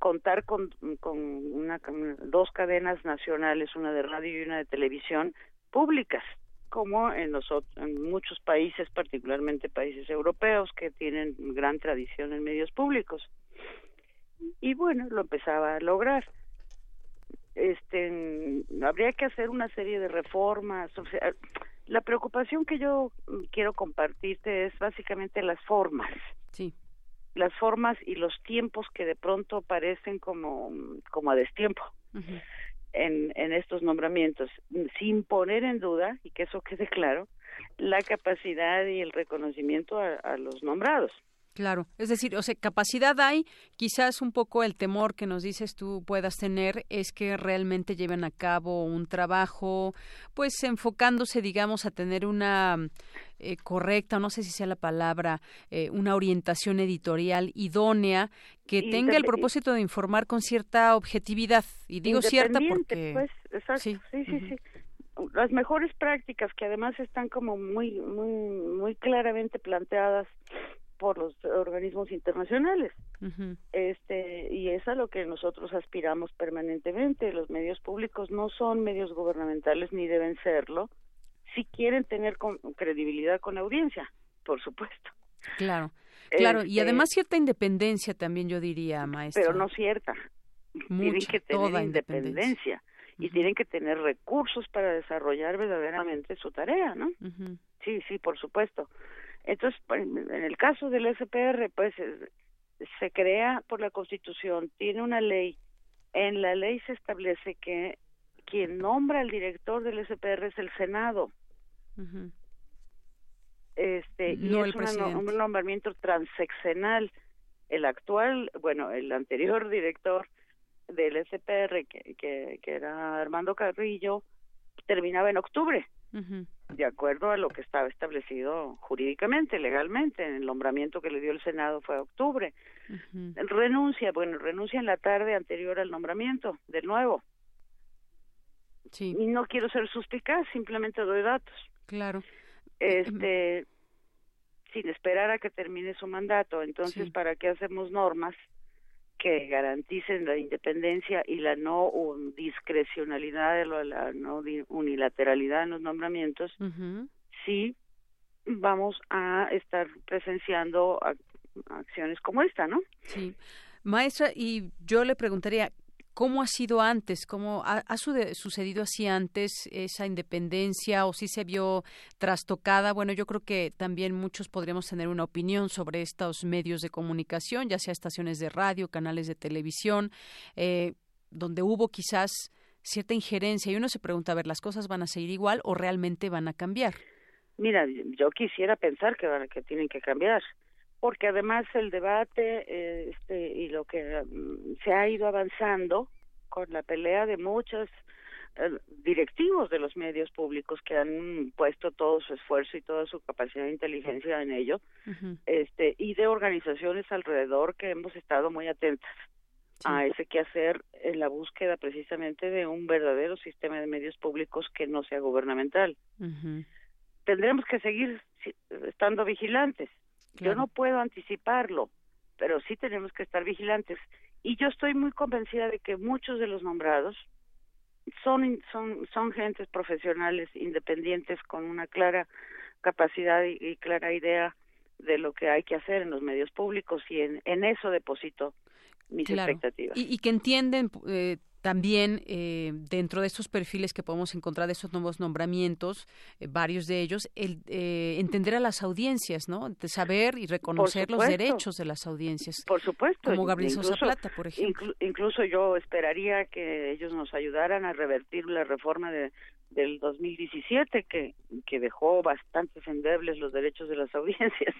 contar con, con una, dos cadenas nacionales, una de radio y una de televisión, públicas, como en, los, en muchos países, particularmente países europeos, que tienen gran tradición en medios públicos. Y bueno, lo empezaba a lograr. Este, habría que hacer una serie de reformas. O sea, la preocupación que yo quiero compartirte es básicamente las formas. Sí. Las formas y los tiempos que de pronto parecen como, como a destiempo en, en estos nombramientos, sin poner en duda, y que eso quede claro, la capacidad y el reconocimiento a los nombrados. Claro, es decir, o sea, capacidad hay, quizás un poco el temor que nos dices tú puedas tener es que realmente lleven a cabo un trabajo, pues enfocándose, digamos, a tener una eh, correcta, no sé si sea la palabra, eh, una orientación editorial idónea que tenga el propósito de informar con cierta objetividad. Y digo cierta porque... Pues, exacto, sí, sí, sí. Las mejores prácticas que además están como muy, muy, muy claramente planteadas por los organismos internacionales. Este y es a lo que nosotros aspiramos permanentemente. Los medios públicos no son medios gubernamentales ni deben serlo. Si quieren tener credibilidad con la audiencia, por supuesto. Claro. Claro, y este además cierta independencia también yo diría, maestra. Pero no cierta. tienen que tener independencia, y tienen que tener recursos para desarrollar verdaderamente su tarea, ¿no? Sí, sí, por supuesto. Entonces, en el caso del SPR, pues se crea por la Constitución, tiene una ley. En la ley se establece que quien nombra al director del SPR es el Senado. Este, y es un nombramiento transeccional. El actual, bueno, el anterior director del SPR, que, que, que era Armando Carrillo, terminaba en octubre de acuerdo a lo que estaba establecido jurídicamente, legalmente. El nombramiento que le dio el Senado fue octubre. Renuncia, bueno, renuncia en la tarde anterior al nombramiento, de nuevo. Sí. Y no quiero ser suspicaz, simplemente doy datos. Claro. Este, sin esperar a que termine su mandato. Entonces, ¿para qué hacemos normas que garanticen la independencia y la no discrecionalidad, la no unilateralidad en los nombramientos, sí vamos a estar presenciando acciones como esta, ¿no? Sí. Maestra, y yo le preguntaría, ¿Cómo ha sido antes? ¿Cómo ha, sucedido así antes esa independencia o si se vio trastocada? Bueno, yo creo que también muchos podríamos tener una opinión sobre estos medios de comunicación, ya sea estaciones de radio, canales de televisión, eh, donde hubo quizás cierta injerencia y uno se pregunta, a ver, ¿las cosas van a seguir igual o realmente van a cambiar? Mira, yo quisiera pensar que, que tienen que cambiar porque además el debate eh, este, y lo que mm, se ha ido avanzando con la pelea de muchos eh, directivos de los medios públicos que han puesto todo su esfuerzo y toda su capacidad de inteligencia en ello, este, y de organizaciones alrededor que hemos estado muy atentas a ese quehacer en la búsqueda precisamente de un verdadero sistema de medios públicos que no sea gubernamental. Tendremos que seguir estando vigilantes yo no puedo anticiparlo, pero sí tenemos que estar vigilantes. Y yo estoy muy convencida de que muchos de los nombrados son son son gentes profesionales independientes con una clara capacidad y, clara idea de lo que hay que hacer en los medios públicos y en, en eso deposito mis expectativas. Y, y, que entienden eh, también eh, dentro de estos perfiles que podemos encontrar de esos nuevos nombramientos, eh, varios de ellos, el eh, entender a las audiencias, ¿no? De saber y reconocer los derechos de las audiencias. Por supuesto. Como Gabriel Sosa Plata, por ejemplo. incluso yo esperaría que ellos nos ayudaran a revertir la reforma de, del 2017 que, que dejó bastantes endebles los derechos de las [LAUGHS] audiencias.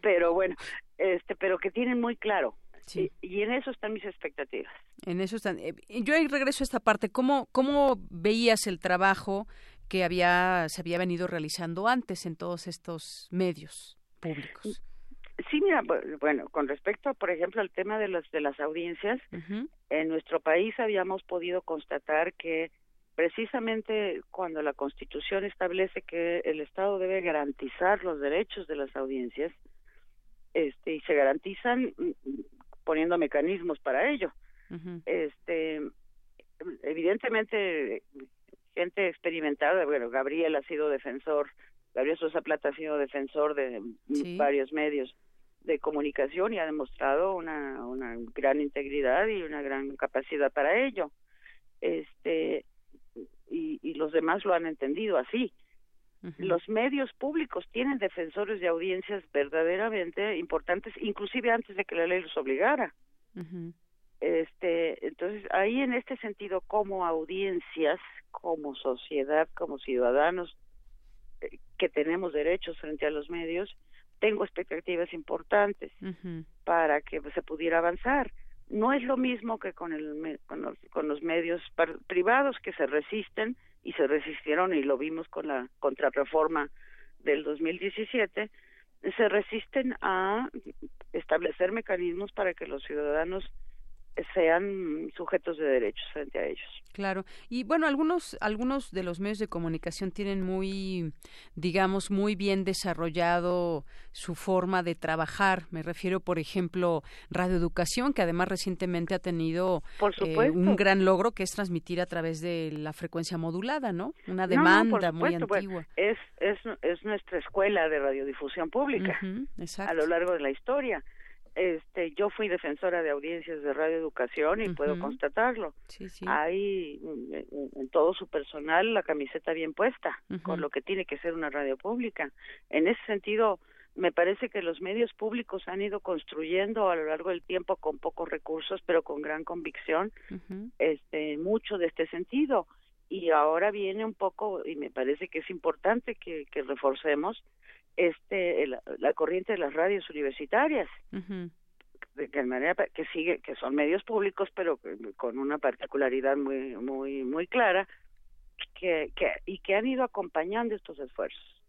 Pero bueno, este, pero que tienen muy claro y, en eso están mis expectativas. En eso están. Eh, yo ahí regreso a esta parte. ¿Cómo, cómo veías el trabajo que había se había venido realizando antes en todos estos medios públicos? Sí, mira, bueno, con respecto, por ejemplo, al tema de las de las audiencias, en nuestro país habíamos podido constatar que precisamente cuando la Constitución establece que el Estado debe garantizar los derechos de las audiencias, este, y se garantizan poniendo mecanismos para ello. Este, evidentemente gente experimentada, bueno, Gabriel ha sido defensor, Gabriel Sosa Plata ha sido defensor de varios medios de comunicación y ha demostrado una, una gran integridad y una gran capacidad para ello. Este y, y los demás lo han entendido así. Los medios públicos tienen defensores de audiencias verdaderamente importantes, inclusive antes de que la ley los obligara. Este, entonces ahí en este sentido, como audiencias, como sociedad, como ciudadanos eh, que tenemos derechos frente a los medios, tengo expectativas importantes para que se pudiera avanzar. No es lo mismo que con, el, con, los, con los medios privados que se resisten y se resistieron y lo vimos con la contrarreforma del 2017, se resisten a establecer mecanismos para que los ciudadanos sean sujetos de derechos frente a ellos. Claro. Y bueno, algunos algunos de los medios de comunicación tienen muy digamos muy bien desarrollado su forma de trabajar. Me refiero, por ejemplo, Radio Educación, que además recientemente ha tenido eh, un gran logro que es transmitir a través de la frecuencia modulada, ¿no? Una demanda muy antigua. es, es es nuestra escuela de radiodifusión pública a lo largo de la historia este yo fui defensora de audiencias de radio educación y puedo constatarlo. Hay en, todo su personal la camiseta bien puesta con lo que tiene que ser una radio pública. En ese sentido me parece que los medios públicos han ido construyendo a lo largo del tiempo con pocos recursos pero con gran convicción este mucho de este sentido. Y ahora viene un poco y me parece que es importante que, que reforcemos este la corriente de las radios universitarias. De manera que sigue que son medios públicos pero con una particularidad muy muy muy clara que, que y que han ido acompañando estos esfuerzos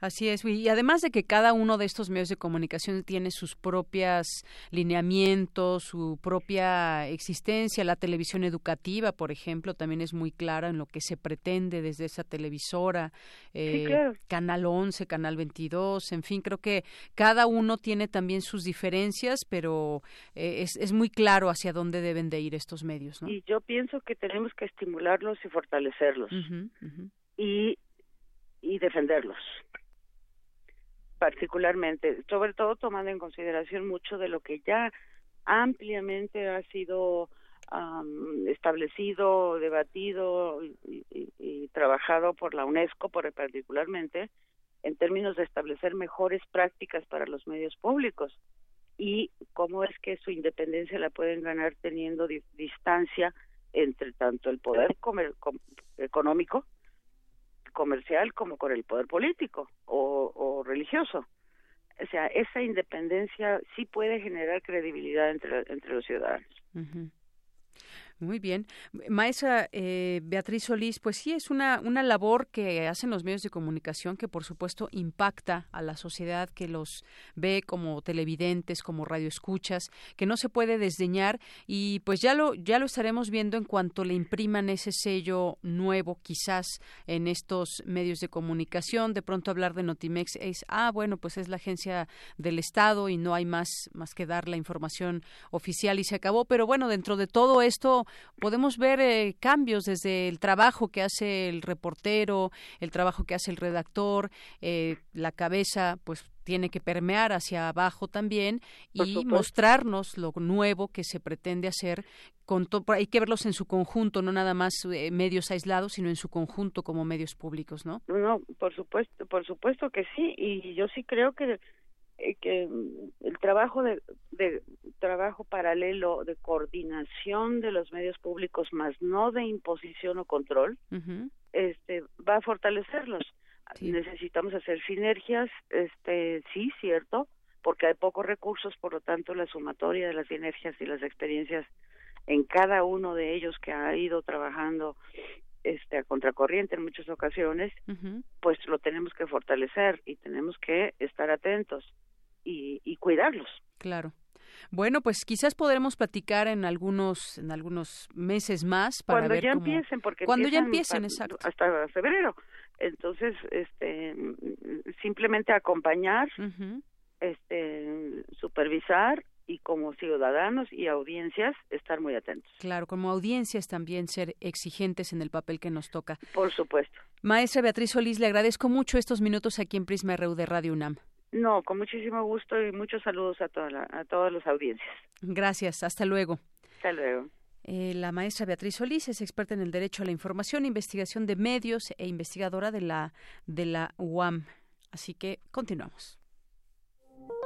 Así es, y además de que cada uno de estos medios de comunicación tiene sus propias lineamientos, su propia existencia, la televisión educativa, por ejemplo, también es muy clara en lo que se pretende desde esa televisora, eh, Canal 11, Canal 22, en fin, creo que cada uno tiene también sus diferencias, pero eh, es, es muy claro hacia dónde deben de ir estos medios. ¿no? Y yo pienso que tenemos que estimularlos y fortalecerlos. Y y defenderlos. Particularmente, sobre todo tomando en consideración mucho de lo que ya ampliamente ha sido establecido, debatido y, trabajado por la UNESCO, por particularmente, en términos de establecer mejores prácticas para los medios públicos y cómo es que su independencia la pueden ganar teniendo distancia entre tanto el poder económico comercial como con el poder político o, religioso. O sea, esa independencia sí puede generar credibilidad entre, los ciudadanos. Muy bien. Maestra eh, Beatriz Solís, pues sí, es una, una labor que hacen los medios de comunicación que por supuesto impacta a la sociedad que los ve como televidentes, como radioescuchas, que no se puede desdeñar y pues ya lo, ya lo estaremos viendo en cuanto le impriman ese sello nuevo quizás en estos medios de comunicación. De pronto hablar de Notimex es, ah, bueno, pues es la agencia del Estado y no hay más, más que dar la información oficial y se acabó. Pero bueno, dentro de todo esto podemos ver eh, cambios desde el trabajo que hace el reportero, el trabajo que hace el redactor, eh, la cabeza, pues tiene que permear hacia abajo también y mostrarnos lo nuevo que se pretende hacer. Con hay que verlos en su conjunto, no nada más eh, medios aislados, sino en su conjunto como medios públicos, ¿no? No, por supuesto, por supuesto que sí, y yo sí creo que que mm, el trabajo de, de, trabajo paralelo de coordinación de los medios públicos más no de imposición o control este va a fortalecerlos. Necesitamos hacer sinergias este sí cierto porque hay pocos recursos por lo tanto la sumatoria de las sinergias y las experiencias en cada uno de ellos que ha ido trabajando este a contracorriente en muchas ocasiones pues lo tenemos que fortalecer y tenemos que estar atentos y, cuidarlos. Claro. Bueno, pues quizás podremos platicar en algunos en algunos meses más para cuando ver ya empiecen porque cuando ya empiecen exacto hasta febrero entonces este simplemente acompañar este supervisar y como ciudadanos y audiencias estar muy atentos. Claro, como audiencias también ser exigentes en el papel que nos toca. Por supuesto. Maestra Beatriz Solís, le agradezco mucho estos minutos aquí en Prisma RU de Radio UNAM. No, con muchísimo gusto y muchos saludos a, toda a todas las audiencias. Gracias, hasta luego. Hasta luego. Eh, la maestra Beatriz Solís es experta en el derecho a la información, investigación de medios e investigadora de la, de la UAM. Así que continuamos.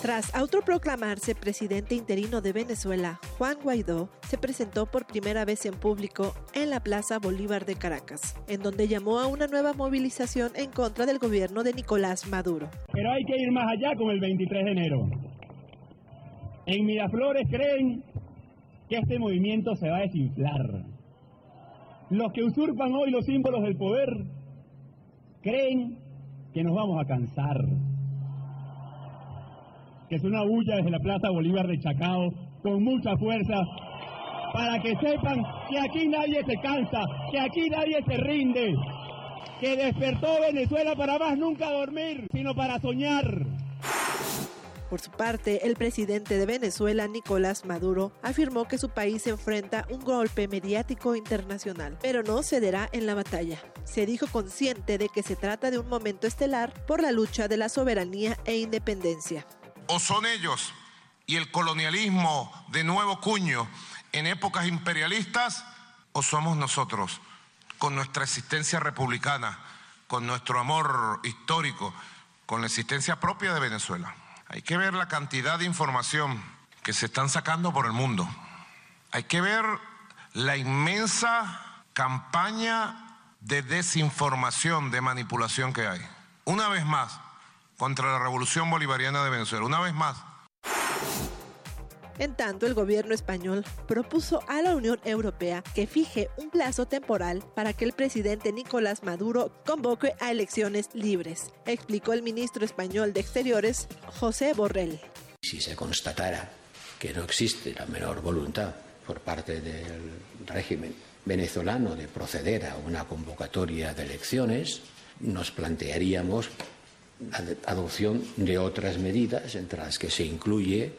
Tras autoproclamarse presidente interino de Venezuela, Juan Guaidó se presentó por primera vez en público en la Plaza Bolívar de Caracas, en donde llamó a una nueva movilización en contra del gobierno de Nicolás Maduro. Pero hay que ir más allá con el 23 de enero. En Miraflores creen que este movimiento se va a desinflar. Los que usurpan hoy los símbolos del poder creen que nos vamos a cansar que es una bulla desde la Plaza Bolívar de Chacao, con mucha fuerza, para que sepan que aquí nadie se cansa, que aquí nadie se rinde, que despertó Venezuela para más nunca dormir, sino para soñar. Por su parte, el presidente de Venezuela, Nicolás Maduro, afirmó que su país enfrenta un golpe mediático internacional, pero no cederá en la batalla. Se dijo consciente de que se trata de un momento estelar por la lucha de la soberanía e independencia o son ellos y el colonialismo de nuevo cuño en épocas imperialistas, o somos nosotros, con nuestra existencia republicana, con nuestro amor histórico, con la existencia propia de Venezuela. Hay que ver la cantidad de información que se están sacando por el mundo. Hay que ver la inmensa campaña de desinformación, de manipulación que hay. Una vez más, contra la revolución bolivariana de Venezuela. Una vez más. En tanto, el gobierno español propuso a la Unión Europea que fije un plazo temporal para que el presidente Nicolás Maduro convoque a elecciones libres, explicó el ministro español de Exteriores, José Borrell. Si se constatara que no existe la menor voluntad por parte del régimen venezolano de proceder a una convocatoria de elecciones, nos plantearíamos adopción de otras medidas, entre las que se incluye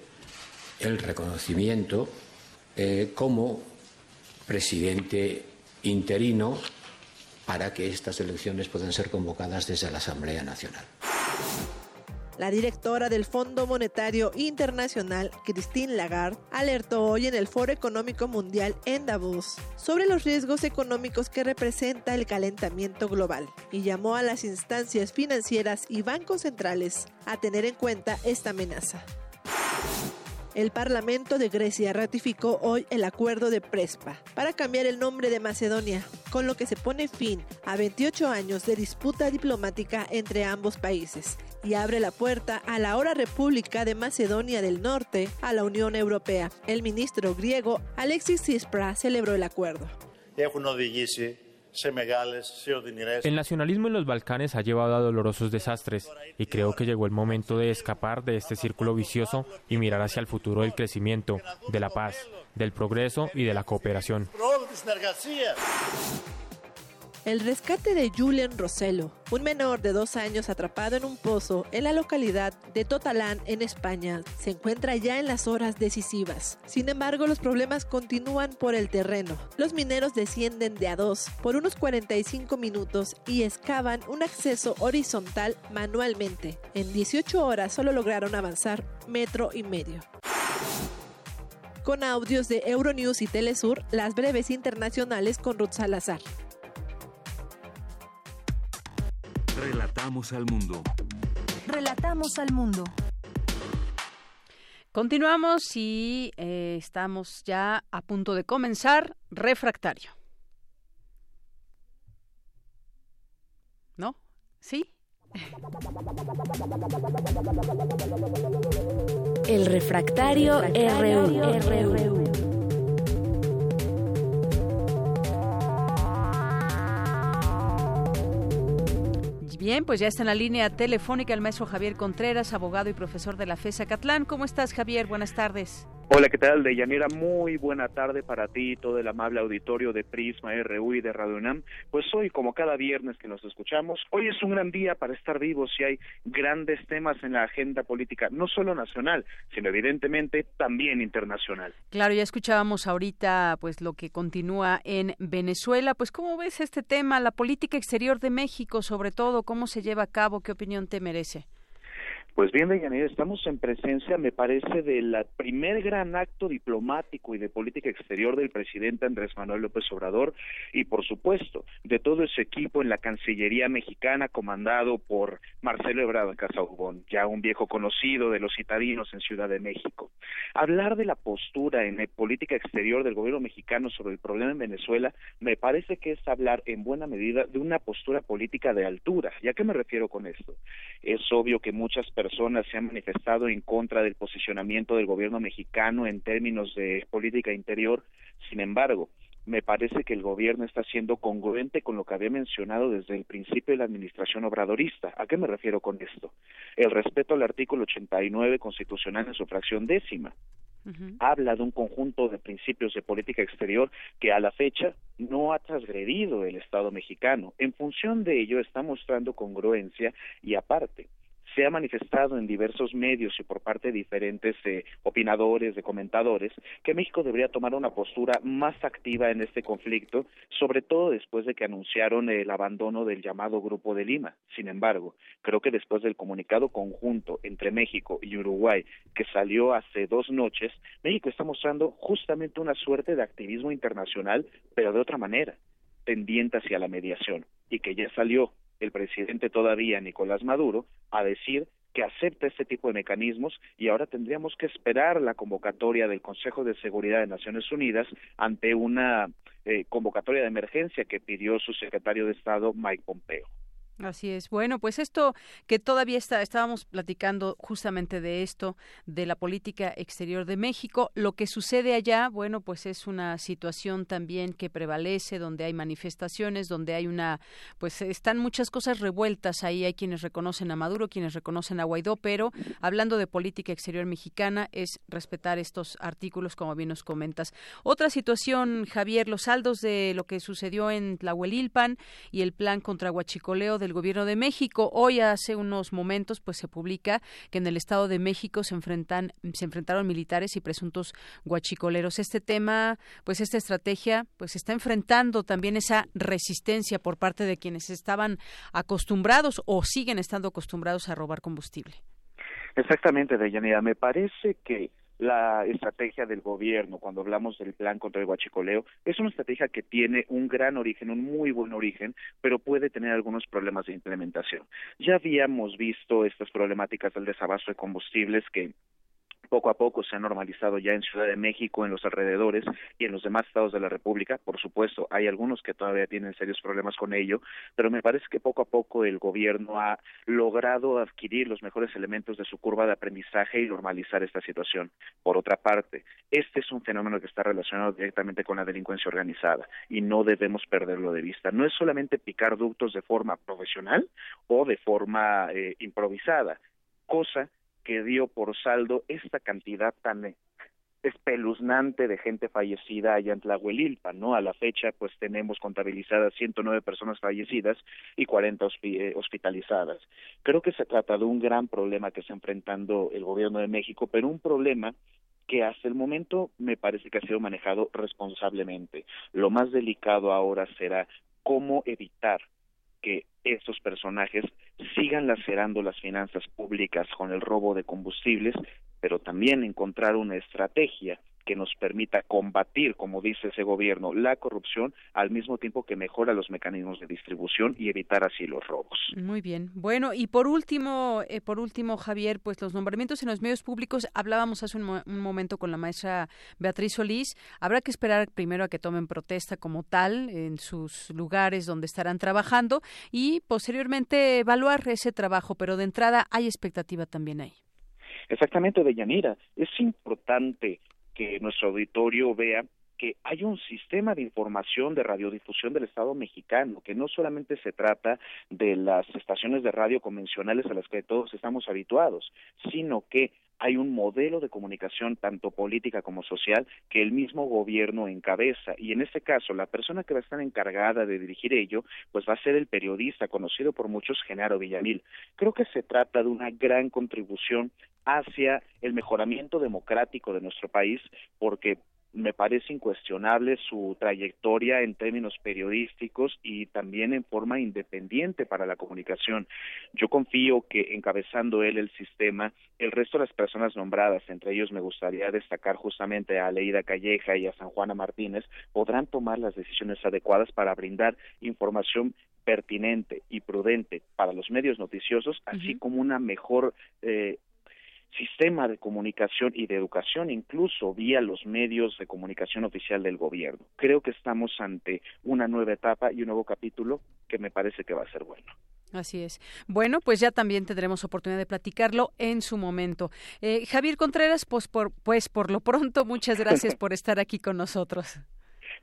el reconocimiento eh, como presidente interino para que estas elecciones puedan ser convocadas desde la Asamblea Nacional. La directora del Fondo Monetario Internacional, Christine Lagarde, alertó hoy en el Foro Económico Mundial en Davos sobre los riesgos económicos que representa el calentamiento global y llamó a las instancias financieras y bancos centrales a tener en cuenta esta amenaza. El Parlamento de Grecia ratificó hoy el acuerdo de Prespa para cambiar el nombre de Macedonia, con lo que se pone fin a 28 años de disputa diplomática entre ambos países y abre la puerta a la ahora República de Macedonia del Norte a la Unión Europea. El ministro griego Alexis Tsipras celebró el acuerdo. El nacionalismo en los Balcanes ha llevado a dolorosos desastres y creo que llegó el momento de escapar de este círculo vicioso y mirar hacia el futuro del crecimiento, de la paz, del progreso y de la cooperación. El rescate de Julian Rosello, un menor de dos años atrapado en un pozo en la localidad de Totalán, en España, se encuentra ya en las horas decisivas. Sin embargo, los problemas continúan por el terreno. Los mineros descienden de a dos por unos 45 minutos y excavan un acceso horizontal manualmente. En 18 horas solo lograron avanzar metro y medio con audios de Euronews y Telesur, las breves internacionales con Ruth Salazar. Relatamos al mundo. Relatamos al mundo. Continuamos y eh, estamos ya a punto de comenzar Refractario. ¿No? ¿Sí? El refractario, RU. Bien, pues ya está en la línea telefónica el maestro Javier Contreras, abogado y profesor de la FESA Catlán. ¿Cómo estás, Javier? Buenas tardes. Hola, ¿qué tal? Deyanira, muy buena tarde para ti y todo el amable auditorio de Prisma RU y de Radio UNAM. Pues hoy, como cada viernes que nos escuchamos, hoy es un gran día para estar vivos y hay grandes temas en la agenda política, no solo nacional, sino evidentemente también internacional. Claro, ya escuchábamos ahorita pues lo que continúa en Venezuela. Pues, ¿cómo ves este tema, la política exterior de México, sobre todo, cómo se lleva a cabo, qué opinión te merece? Pues bien, Deyanira, estamos en presencia, me parece, del primer gran acto diplomático y de política exterior del presidente Andrés Manuel López Obrador y, por supuesto, de todo ese equipo en la Cancillería mexicana comandado por Marcelo Ebrard Casaubón, ya un viejo conocido de los citadinos en Ciudad de México. Hablar de la postura en política exterior del gobierno mexicano sobre el problema en Venezuela me parece que es hablar en buena medida de una postura política de altura. ¿Y a qué me refiero con esto? Es obvio que muchas personas personas se han manifestado en contra del posicionamiento del gobierno mexicano en términos de política interior. Sin embargo, me parece que el gobierno está siendo congruente con lo que había mencionado desde el principio de la administración obradorista. ¿A qué me refiero con esto? El respeto al artículo 89 constitucional en su fracción décima. Habla de un conjunto de principios de política exterior que a la fecha no ha transgredido el Estado mexicano. En función de ello está mostrando congruencia y aparte se ha manifestado en diversos medios y por parte de diferentes eh, opinadores, de comentadores, que México debería tomar una postura más activa en este conflicto, sobre todo después de que anunciaron el abandono del llamado Grupo de Lima. Sin embargo, creo que después del comunicado conjunto entre México y Uruguay que salió hace dos noches, México está mostrando justamente una suerte de activismo internacional, pero de otra manera, tendiente hacia la mediación, y que ya salió el presidente todavía, Nicolás Maduro, a decir que acepta este tipo de mecanismos y ahora tendríamos que esperar la convocatoria del Consejo de Seguridad de Naciones Unidas ante una eh, convocatoria de emergencia que pidió su secretario de Estado, Mike Pompeo. Así es. Bueno, pues esto que todavía está, estábamos platicando justamente de esto, de la política exterior de México. Lo que sucede allá, bueno, pues es una situación también que prevalece, donde hay manifestaciones, donde hay una, pues están muchas cosas revueltas ahí. Hay quienes reconocen a Maduro, quienes reconocen a Guaidó, pero hablando de política exterior mexicana es respetar estos artículos, como bien nos comentas. Otra situación, Javier, los saldos de lo que sucedió en Tlahuelilpan y el plan contra Huachicoleo de el Gobierno de México. Hoy, hace unos momentos, pues se publica que en el Estado de México se enfrentan, se enfrentaron militares y presuntos guachicoleros. Este tema, pues esta estrategia, pues está enfrentando también esa resistencia por parte de quienes estaban acostumbrados o siguen estando acostumbrados a robar combustible. Exactamente, Deyanira. Me parece que la estrategia del gobierno cuando hablamos del plan contra el huachicoleo es una estrategia que tiene un gran origen, un muy buen origen, pero puede tener algunos problemas de implementación. Ya habíamos visto estas problemáticas del desabasto de combustibles que poco a poco se ha normalizado ya en Ciudad de México, en los alrededores y en los demás estados de la República. Por supuesto, hay algunos que todavía tienen serios problemas con ello, pero me parece que poco a poco el gobierno ha logrado adquirir los mejores elementos de su curva de aprendizaje y normalizar esta situación. Por otra parte, este es un fenómeno que está relacionado directamente con la delincuencia organizada y no debemos perderlo de vista. No es solamente picar ductos de forma profesional o de forma eh, improvisada, cosa que dio por saldo esta cantidad tan espeluznante de gente fallecida allá en Tlahuelilpa, ¿no? A la fecha, pues tenemos contabilizadas 109 personas fallecidas y 40 eh, hospitalizadas. Creo que se trata de un gran problema que está enfrentando el gobierno de México, pero un problema que hasta el momento me parece que ha sido manejado responsablemente. Lo más delicado ahora será cómo evitar que estos personajes sigan lacerando las finanzas públicas con el robo de combustibles, pero también encontrar una estrategia que nos permita combatir, como dice ese gobierno, la corrupción al mismo tiempo que mejora los mecanismos de distribución y evitar así los robos. Muy bien. Bueno, y por último, eh, por último, Javier, pues los nombramientos en los medios públicos, hablábamos hace un, momento con la maestra Beatriz Solís, habrá que esperar primero a que tomen protesta como tal en sus lugares donde estarán trabajando y posteriormente evaluar ese trabajo, pero de entrada hay expectativa también ahí. Exactamente, Deyanira. Es importante que nuestro auditorio vea que hay un sistema de información de radiodifusión del Estado mexicano, que no solamente se trata de las estaciones de radio convencionales a las que todos estamos habituados, sino que hay un modelo de comunicación tanto política como social que el mismo gobierno encabeza y en este caso la persona que va a estar encargada de dirigir ello pues va a ser el periodista conocido por muchos Genaro Villamil. Creo que se trata de una gran contribución hacia el mejoramiento democrático de nuestro país porque me parece incuestionable su trayectoria en términos periodísticos y también en forma independiente para la comunicación. Yo confío que encabezando él el sistema, el resto de las personas nombradas, entre ellos me gustaría destacar justamente a Leida Calleja y a San Juana Martínez, podrán tomar las decisiones adecuadas para brindar información pertinente y prudente para los medios noticiosos, así como una mejor eh, sistema de comunicación y de educación, incluso vía los medios de comunicación oficial del gobierno. Creo que estamos ante una nueva etapa y un nuevo capítulo que me parece que va a ser bueno. Así es. Bueno, pues ya también tendremos oportunidad de platicarlo en su momento. Eh, Javier Contreras, pues por, pues por lo pronto, muchas gracias [LAUGHS] por estar aquí con nosotros.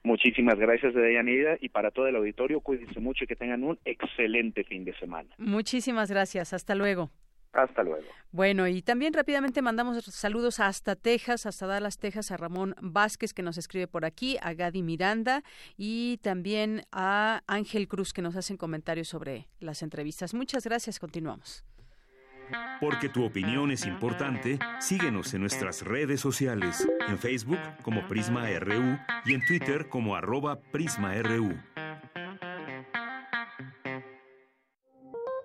Muchísimas gracias, Deyanira, y para todo el auditorio, cuídense mucho y que tengan un excelente fin de semana. Muchísimas gracias. Hasta luego. Hasta luego. Bueno, y también rápidamente mandamos saludos hasta Texas, hasta Dallas, Texas, a Ramón Vázquez que nos escribe por aquí, a Gadi Miranda y también a Ángel Cruz que nos hacen comentarios sobre las entrevistas. Muchas gracias, continuamos. Porque tu opinión es importante, síguenos en nuestras redes sociales, en Facebook como Prisma RU y en Twitter como arroba PrismaRU.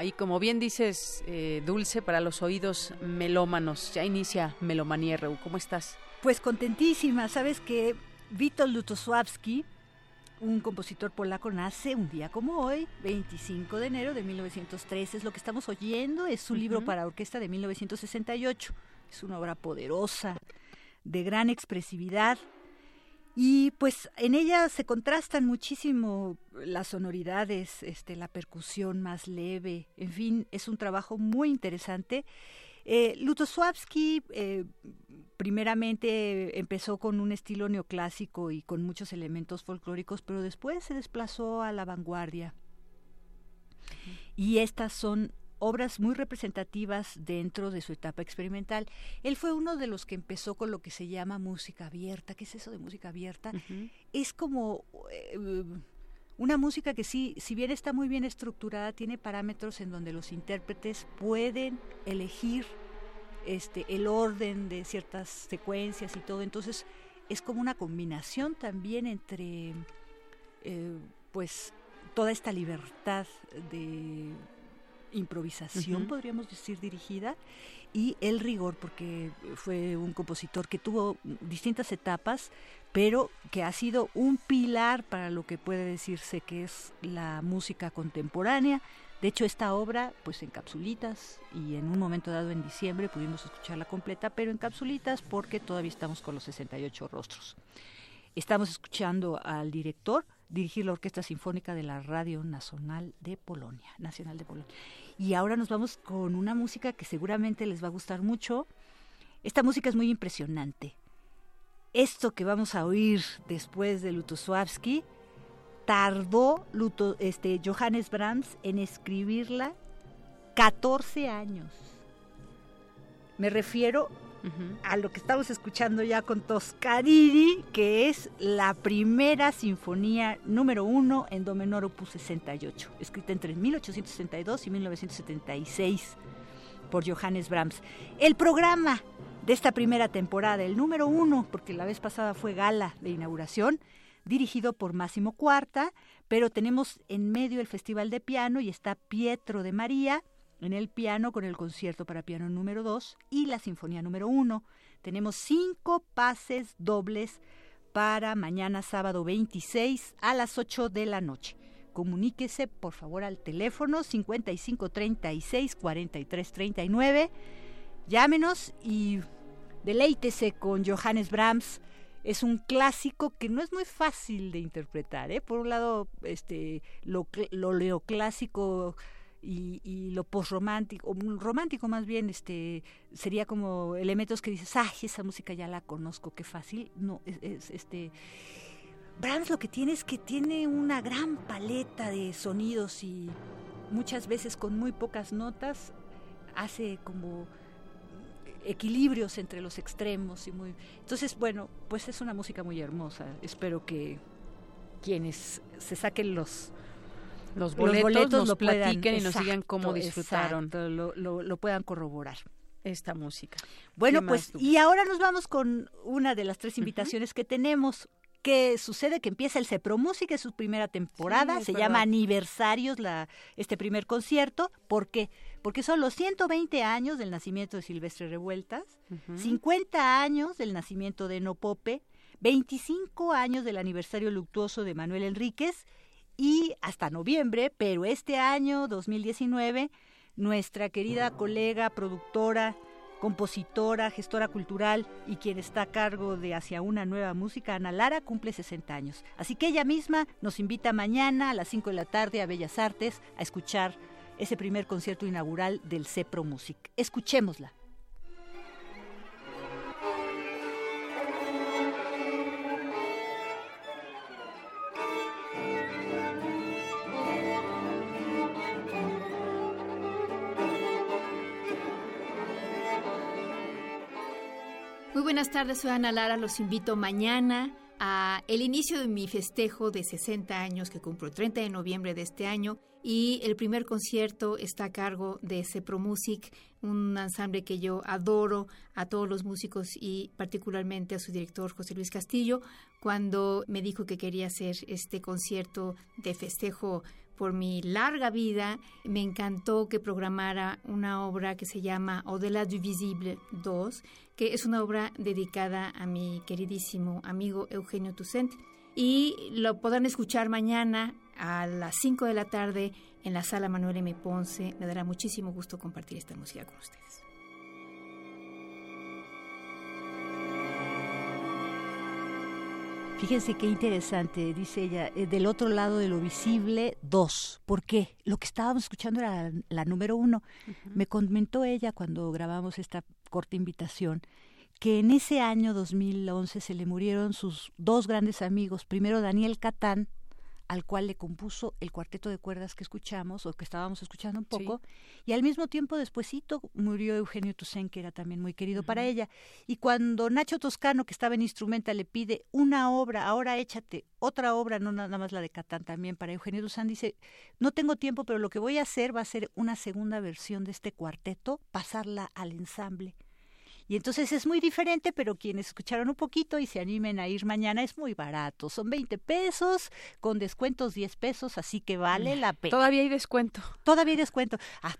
Ahí, como bien dices, eh, Dulce, para los oídos melómanos, ya inicia Melomanía RU. ¿Cómo estás? Pues contentísima. Sabes que Witold Lutosławski, un compositor polaco, nace un día como hoy, 25 de enero de 1903. Es lo que estamos oyendo, es su libro para orquesta de 1968. Es una obra poderosa, de gran expresividad, y pues en ella se contrastan muchísimo las sonoridades, este, la percusión más leve, en fin, es un trabajo muy interesante. Eh, Lutosławski eh, primeramente empezó con un estilo neoclásico y con muchos elementos folclóricos, pero después se desplazó a la vanguardia. Y estas son obras muy representativas dentro de su etapa experimental. Él fue uno de los que empezó con lo que se llama música abierta. ¿Qué es eso de música abierta? Es como eh, una música que sí, si bien está muy bien estructurada, tiene parámetros en donde los intérpretes pueden elegir este el orden de ciertas secuencias y todo. Entonces es como una combinación también entre eh, pues toda esta libertad de improvisación, podríamos decir, dirigida, y el rigor, porque fue un compositor que tuvo distintas etapas, pero que ha sido un pilar para lo que puede decirse que es la música contemporánea. De hecho, esta obra, pues en capsulitas, y en un momento dado en diciembre pudimos escucharla completa, pero en capsulitas porque todavía estamos con los 68 rostros. Estamos escuchando al director dirigir la Orquesta Sinfónica de la Radio Nacional de Polonia, Nacional de Polonia. Y ahora nos vamos con una música que seguramente les va a gustar mucho. Esta música es muy impresionante. Esto que vamos a oír después de Lutosławski tardó Luto, este, Johannes Brahms en escribirla 14 años. Me refiero a lo que estamos escuchando ya con Toscanini, que es la primera sinfonía número uno en do menor opus 68, escrita entre 1862 y 1976 por Johannes Brahms. El programa de esta primera temporada, el número uno, porque la vez pasada fue gala de inauguración, dirigido por Máximo Cuarta, pero tenemos en medio el Festival de Piano y está Pietro de María, en el piano con el concierto para piano número 2 y la sinfonía número 1. Tenemos cinco pases dobles para mañana sábado 26 a las 8 de la noche. Comuníquese por favor al teléfono 5536 4339. Llámenos y deleítese con Johannes Brahms. Es un clásico que no es muy fácil de interpretar. ¿eh? Por un lado, este, lo, lo neoclásico y, y lo posromántico, romántico más bien, este, sería como elementos que dices, ay, esa música ya la conozco, qué fácil. No, es, este. Brahms lo que tiene es que tiene una gran paleta de sonidos y muchas veces con muy pocas notas hace como equilibrios entre los extremos y muy entonces bueno pues es una música muy hermosa espero que quienes se saquen los los boletos, nos lo platiquen y nos digan cómo disfrutaron. lo, lo, puedan corroborar. Esta música. Bueno, pues, y ahora nos vamos con una de las tres invitaciones que tenemos que sucede que empieza el Cepro Música, es su primera temporada, se llama Aniversarios la, este primer concierto. ¿Por qué? Porque son los 120 años del nacimiento de Silvestre Revueltas, 50 años del nacimiento de Nopope, 25 años del aniversario luctuoso de Manuel Enríquez y hasta noviembre, pero este año 2019, nuestra querida colega, productora, compositora, gestora cultural y quien está a cargo de Hacia una nueva música, Ana Lara, cumple 60 años. Así que ella misma nos invita mañana a las 5 de la tarde a Bellas Artes a escuchar ese primer concierto inaugural del CEPRO Music. Escuchémosla. Buenas tardes, soy Ana Lara. Los invito mañana a el inicio de mi festejo de 60 años que cumplo el 30 de noviembre de este año y el primer concierto está a cargo de Cepro Music, un ensamble que yo adoro a todos los músicos y particularmente a su director José Luis Castillo cuando me dijo que quería hacer este concierto de festejo por mi larga vida, me encantó que programara una obra que se llama Au-delà du visible 2, que es una obra dedicada a mi queridísimo amigo Eugenio Toussaint. Y lo podrán escuchar mañana a las 5 de la tarde en la sala Manuel M. Ponce. Me dará muchísimo gusto compartir esta música con ustedes. Fíjense qué interesante, dice ella, eh, del otro lado de lo visible, dos. ¿Por qué? Lo que estábamos escuchando era la, número uno. Me comentó ella cuando grabamos esta corta invitación que en ese año 2011 se le murieron sus dos grandes amigos, primero Daniel Catán, al cual le compuso el cuarteto de cuerdas que escuchamos o que estábamos escuchando un poco. Y al mismo tiempo despuesito murió Eugenio Toussaint que era también muy querido para ella. Y cuando Nacho Toscano que estaba en instrumenta le pide una obra ahora échate otra obra no nada más la de Catán también para Eugenio Toussaint dice no tengo tiempo pero lo que voy a hacer va a ser una segunda versión de este cuarteto pasarla al ensamble y entonces es muy diferente, pero quienes escucharon un poquito y se animen a ir mañana es muy barato. Son 20 pesos, con descuentos 10 pesos, así que vale la pena. Todavía hay descuento. Todavía hay descuento.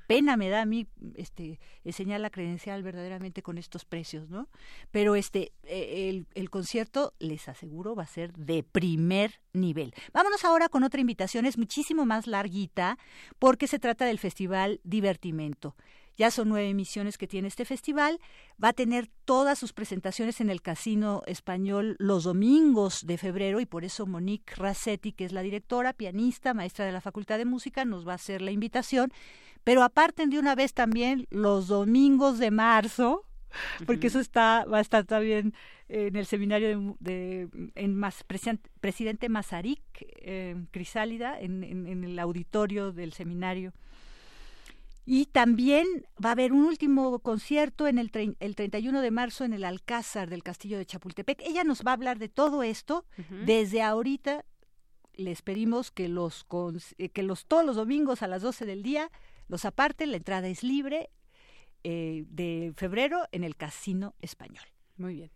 Pena me da a mí este, enseñar la credencial verdaderamente con estos precios, ¿no? Pero este, e, el, el concierto, les aseguro, va a ser de primer nivel. Vámonos ahora con otra invitación, es muchísimo más larguita, porque se trata del Festival Divertimento. Ya son nueve emisiones que tiene este festival. Va a tener todas sus presentaciones en el Casino Español los domingos de febrero y por eso Monique Rassetti, que es la directora, pianista, maestra de la Facultad de Música, nos va a hacer la invitación. Pero aparten de una vez también los domingos de marzo, porque eso está va a estar también en el seminario de, en más, presidente Mazarik, eh, Crisálida, en, en, el auditorio del seminario y también va a haber un último concierto en el, el 31 de marzo en el Alcázar del Castillo de Chapultepec. Ella nos va a hablar de todo esto. Desde ahorita les pedimos que los, eh, que los todos los domingos a las 12 del día los aparten. La entrada es libre eh, de febrero en el Casino Español. Muy bien.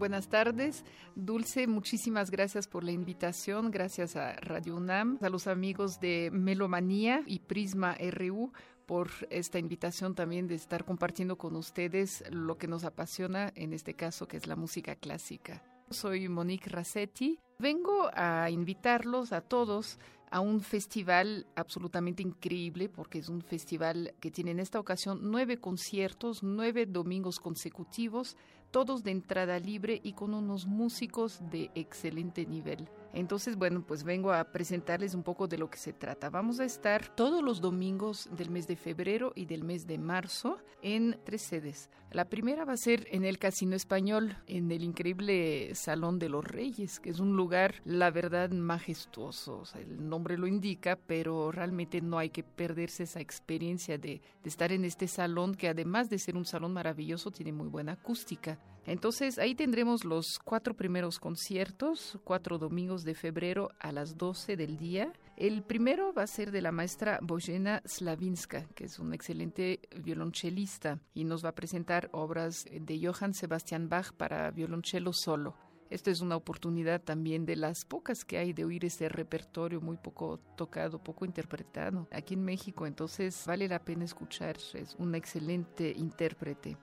Buenas tardes. Dulce, muchísimas gracias por la invitación. Gracias a Radio UNAM, a los amigos de Melomanía y Prisma RU por esta invitación también de estar compartiendo con ustedes lo que nos apasiona, en este caso, que es la música clásica. Soy Monique Rassetti. Vengo a invitarlos a todos a un festival absolutamente increíble, porque es un festival que tiene en esta ocasión nueve conciertos, nueve domingos consecutivos, todos de entrada libre y con unos músicos de excelente nivel. Entonces, bueno, pues vengo a presentarles un poco de lo que se trata. Vamos a estar todos los domingos del mes de febrero y del mes de marzo en tres sedes. La primera va a ser en el Casino Español, en el increíble Salón de los Reyes, que es un lugar, la verdad, majestuoso. el nombre lo indica, pero realmente no hay que perderse esa experiencia de, de estar en este salón, que además de ser un salón maravilloso, tiene muy buena acústica. Entonces ahí tendremos los cuatro primeros conciertos, cuatro domingos de febrero a las 12 del día. El primero va a ser de la maestra Bojena Slavinska, que es un excelente violonchelista y nos va a presentar obras de Johann Sebastian Bach para violonchelo solo. Esta es una oportunidad también de las pocas que hay de oír ese repertorio muy poco tocado, poco interpretado aquí en México. Entonces vale la pena escuchar, es un excelente intérprete.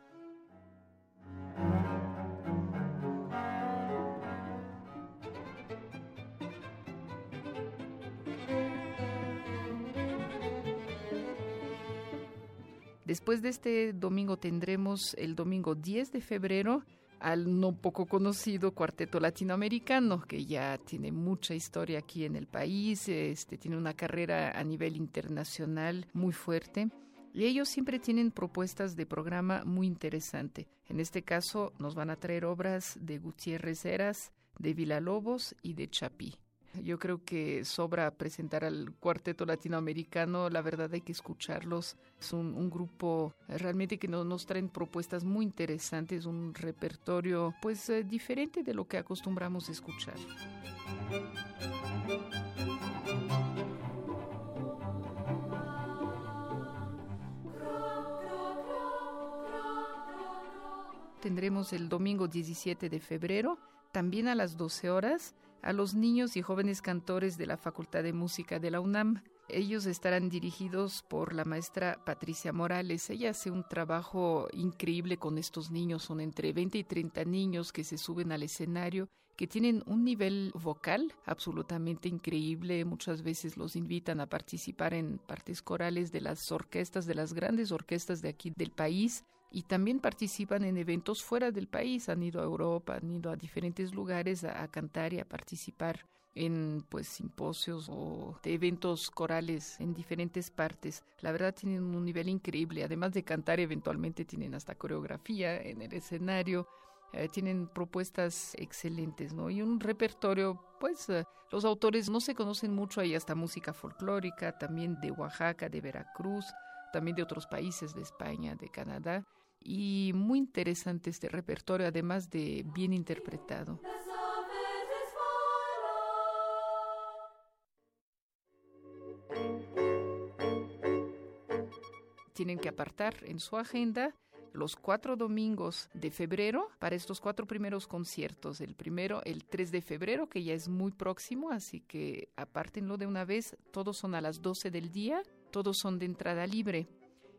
Después de este domingo tendremos el domingo 10 de febrero al no poco conocido cuarteto latinoamericano que ya tiene mucha historia aquí en el país, este tiene una carrera a nivel internacional muy fuerte. Y ellos siempre tienen propuestas de programa muy interesante. En este caso nos van a traer obras de Gutiérrez Heras, de Villalobos y de Chapí. Yo creo que sobra presentar al cuarteto latinoamericano, la verdad hay que escucharlos. Es un, grupo realmente que nos, traen propuestas muy interesantes, un repertorio pues eh, diferente de lo que acostumbramos a escuchar. Tendremos el domingo 17 de febrero, también a las 12 horas, a los niños y jóvenes cantores de la Facultad de Música de la UNAM. Ellos estarán dirigidos por la maestra Patricia Morales. Ella hace un trabajo increíble con estos niños. Son entre 20 y 30 niños que se suben al escenario, que tienen un nivel vocal absolutamente increíble. Muchas veces los invitan a participar en partes corales de las orquestas, de las grandes orquestas de aquí del país y también participan en eventos fuera del país, han ido a Europa, han ido a diferentes lugares a, cantar y a participar en pues simposios o de eventos corales en diferentes partes. La verdad tienen un nivel increíble, además de cantar eventualmente tienen hasta coreografía en el escenario. Eh, tienen propuestas excelentes, ¿no? Y un repertorio, pues eh, los autores no se conocen mucho, hay hasta música folclórica, también de Oaxaca, de Veracruz, también de otros países, de España, de Canadá, y muy interesante este repertorio, además de bien interpretado. Tienen que apartar en su agenda los cuatro domingos de febrero para estos cuatro primeros conciertos. El primero, el 3 de febrero, que ya es muy próximo, así que apártenlo de una vez. Todos son a las 12 del día, todos son de entrada libre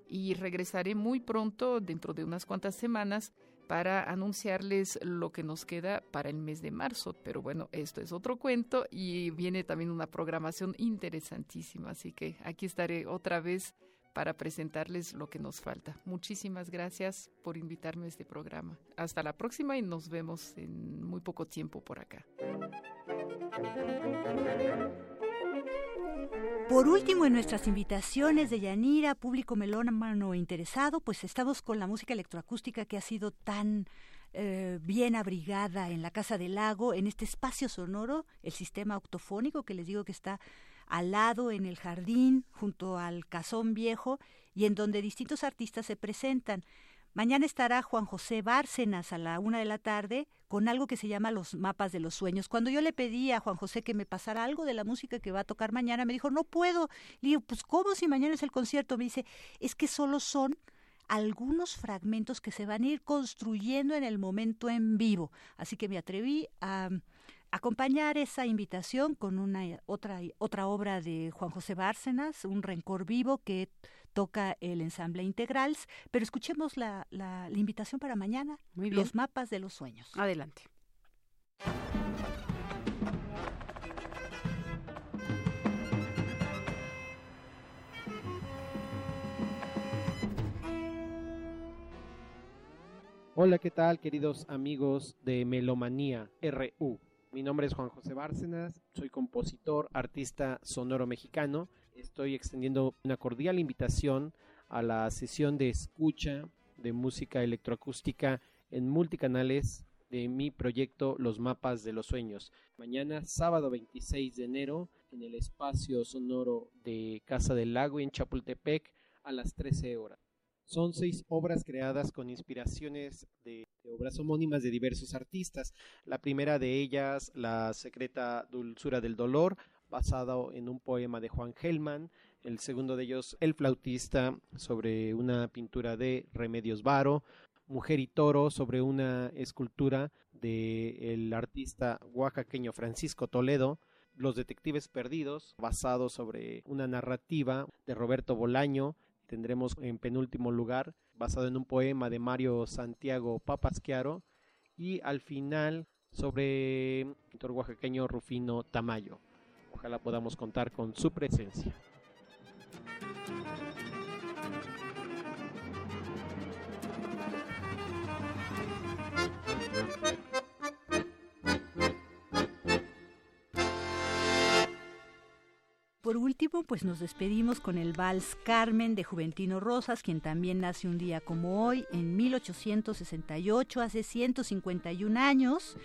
y regresaré muy pronto, dentro de unas cuantas semanas, para anunciarles lo que nos queda para el mes de marzo. Pero bueno, esto es otro cuento y viene también una programación interesantísima, así que aquí estaré otra vez para presentarles lo que nos falta. Muchísimas gracias por invitarme a este programa. Hasta la próxima y nos vemos en muy poco tiempo por acá. Por último, en nuestras invitaciones de Yanira, público melómano interesado, pues estamos con la música electroacústica que ha sido tan eh, bien abrigada en la Casa del Lago, en este espacio sonoro, el sistema octofónico que les digo que está al lado en el jardín, junto al casón viejo, y en donde distintos artistas se presentan. Mañana estará Juan José Bárcenas a la una de la tarde con algo que se llama los mapas de los sueños. Cuando yo le pedí a Juan José que me pasara algo de la música que va a tocar mañana, me dijo, no puedo. Le digo, pues ¿cómo si mañana es el concierto? Me dice, es que solo son algunos fragmentos que se van a ir construyendo en el momento en vivo. Así que me atreví a acompañar esa invitación con una otra otra obra de Juan José Bárcenas, un rencor vivo que toca el ensamble Integrals, pero escuchemos la, la, la invitación para mañana, los mapas de los sueños. Adelante. Hola, ¿qué tal queridos amigos de Melomanía RU? Mi nombre es Juan José Bárcenas, soy compositor, artista sonoro mexicano. Estoy extendiendo una cordial invitación a la sesión de escucha de música electroacústica en multicanales de mi proyecto Los Mapas de los Sueños. Mañana, sábado 26 de enero, en el espacio sonoro de Casa del Lago en Chapultepec a las 13 horas. Son seis obras creadas con inspiraciones de, obras homónimas de diversos artistas. La primera de ellas, La secreta dulzura del dolor, basado en un poema de Juan Gelman. El segundo de ellos, El flautista, sobre una pintura de Remedios Varo. Mujer y Toro, sobre una escultura del artista oaxaqueño Francisco Toledo. Los Detectives Perdidos, basado sobre una narrativa de Roberto Bolaño tendremos en penúltimo lugar, basado en un poema de Mario Santiago Papasquiaro, y al final sobre el pintor oaxaqueño Rufino Tamayo. Ojalá podamos contar con su presencia. Por último, pues nos despedimos con el vals Carmen de Juventino Rosas, quien también nace un día como hoy, en 1868, hace 151 años.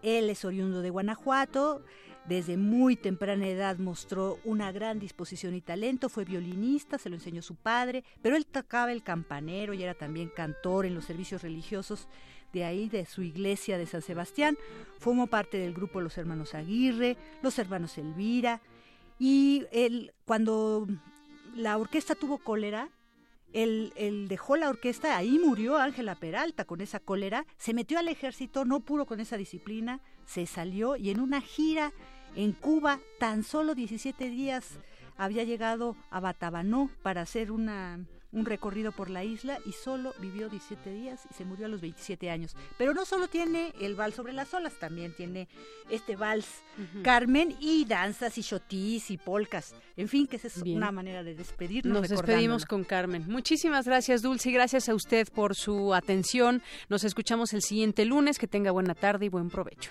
Él es oriundo de Guanajuato, desde muy temprana edad mostró una gran disposición y talento, fue violinista, se lo enseñó su padre, pero él tocaba el campanero y era también cantor en los servicios religiosos de ahí, de su iglesia de San Sebastián. Formó parte del grupo Los Hermanos Aguirre, Los Hermanos Elvira, y él, cuando la orquesta tuvo cólera, él, él, dejó la orquesta, ahí murió Ángela Peralta con esa cólera, se metió al ejército, no pudo con esa disciplina, se salió y en una gira en Cuba, tan solo 17 días, había llegado a Batabanó para hacer una un recorrido por la isla y solo vivió 17 días y se murió a los 27 años. Pero no solo tiene el vals sobre las olas, también tiene este vals Carmen y danzas y shotis y polcas. En fin, que esa es una manera de despedirnos. Nos despedimos con Carmen. Muchísimas gracias, Dulce, y gracias a usted por su atención. Nos escuchamos el siguiente lunes. Que tenga buena tarde y buen provecho.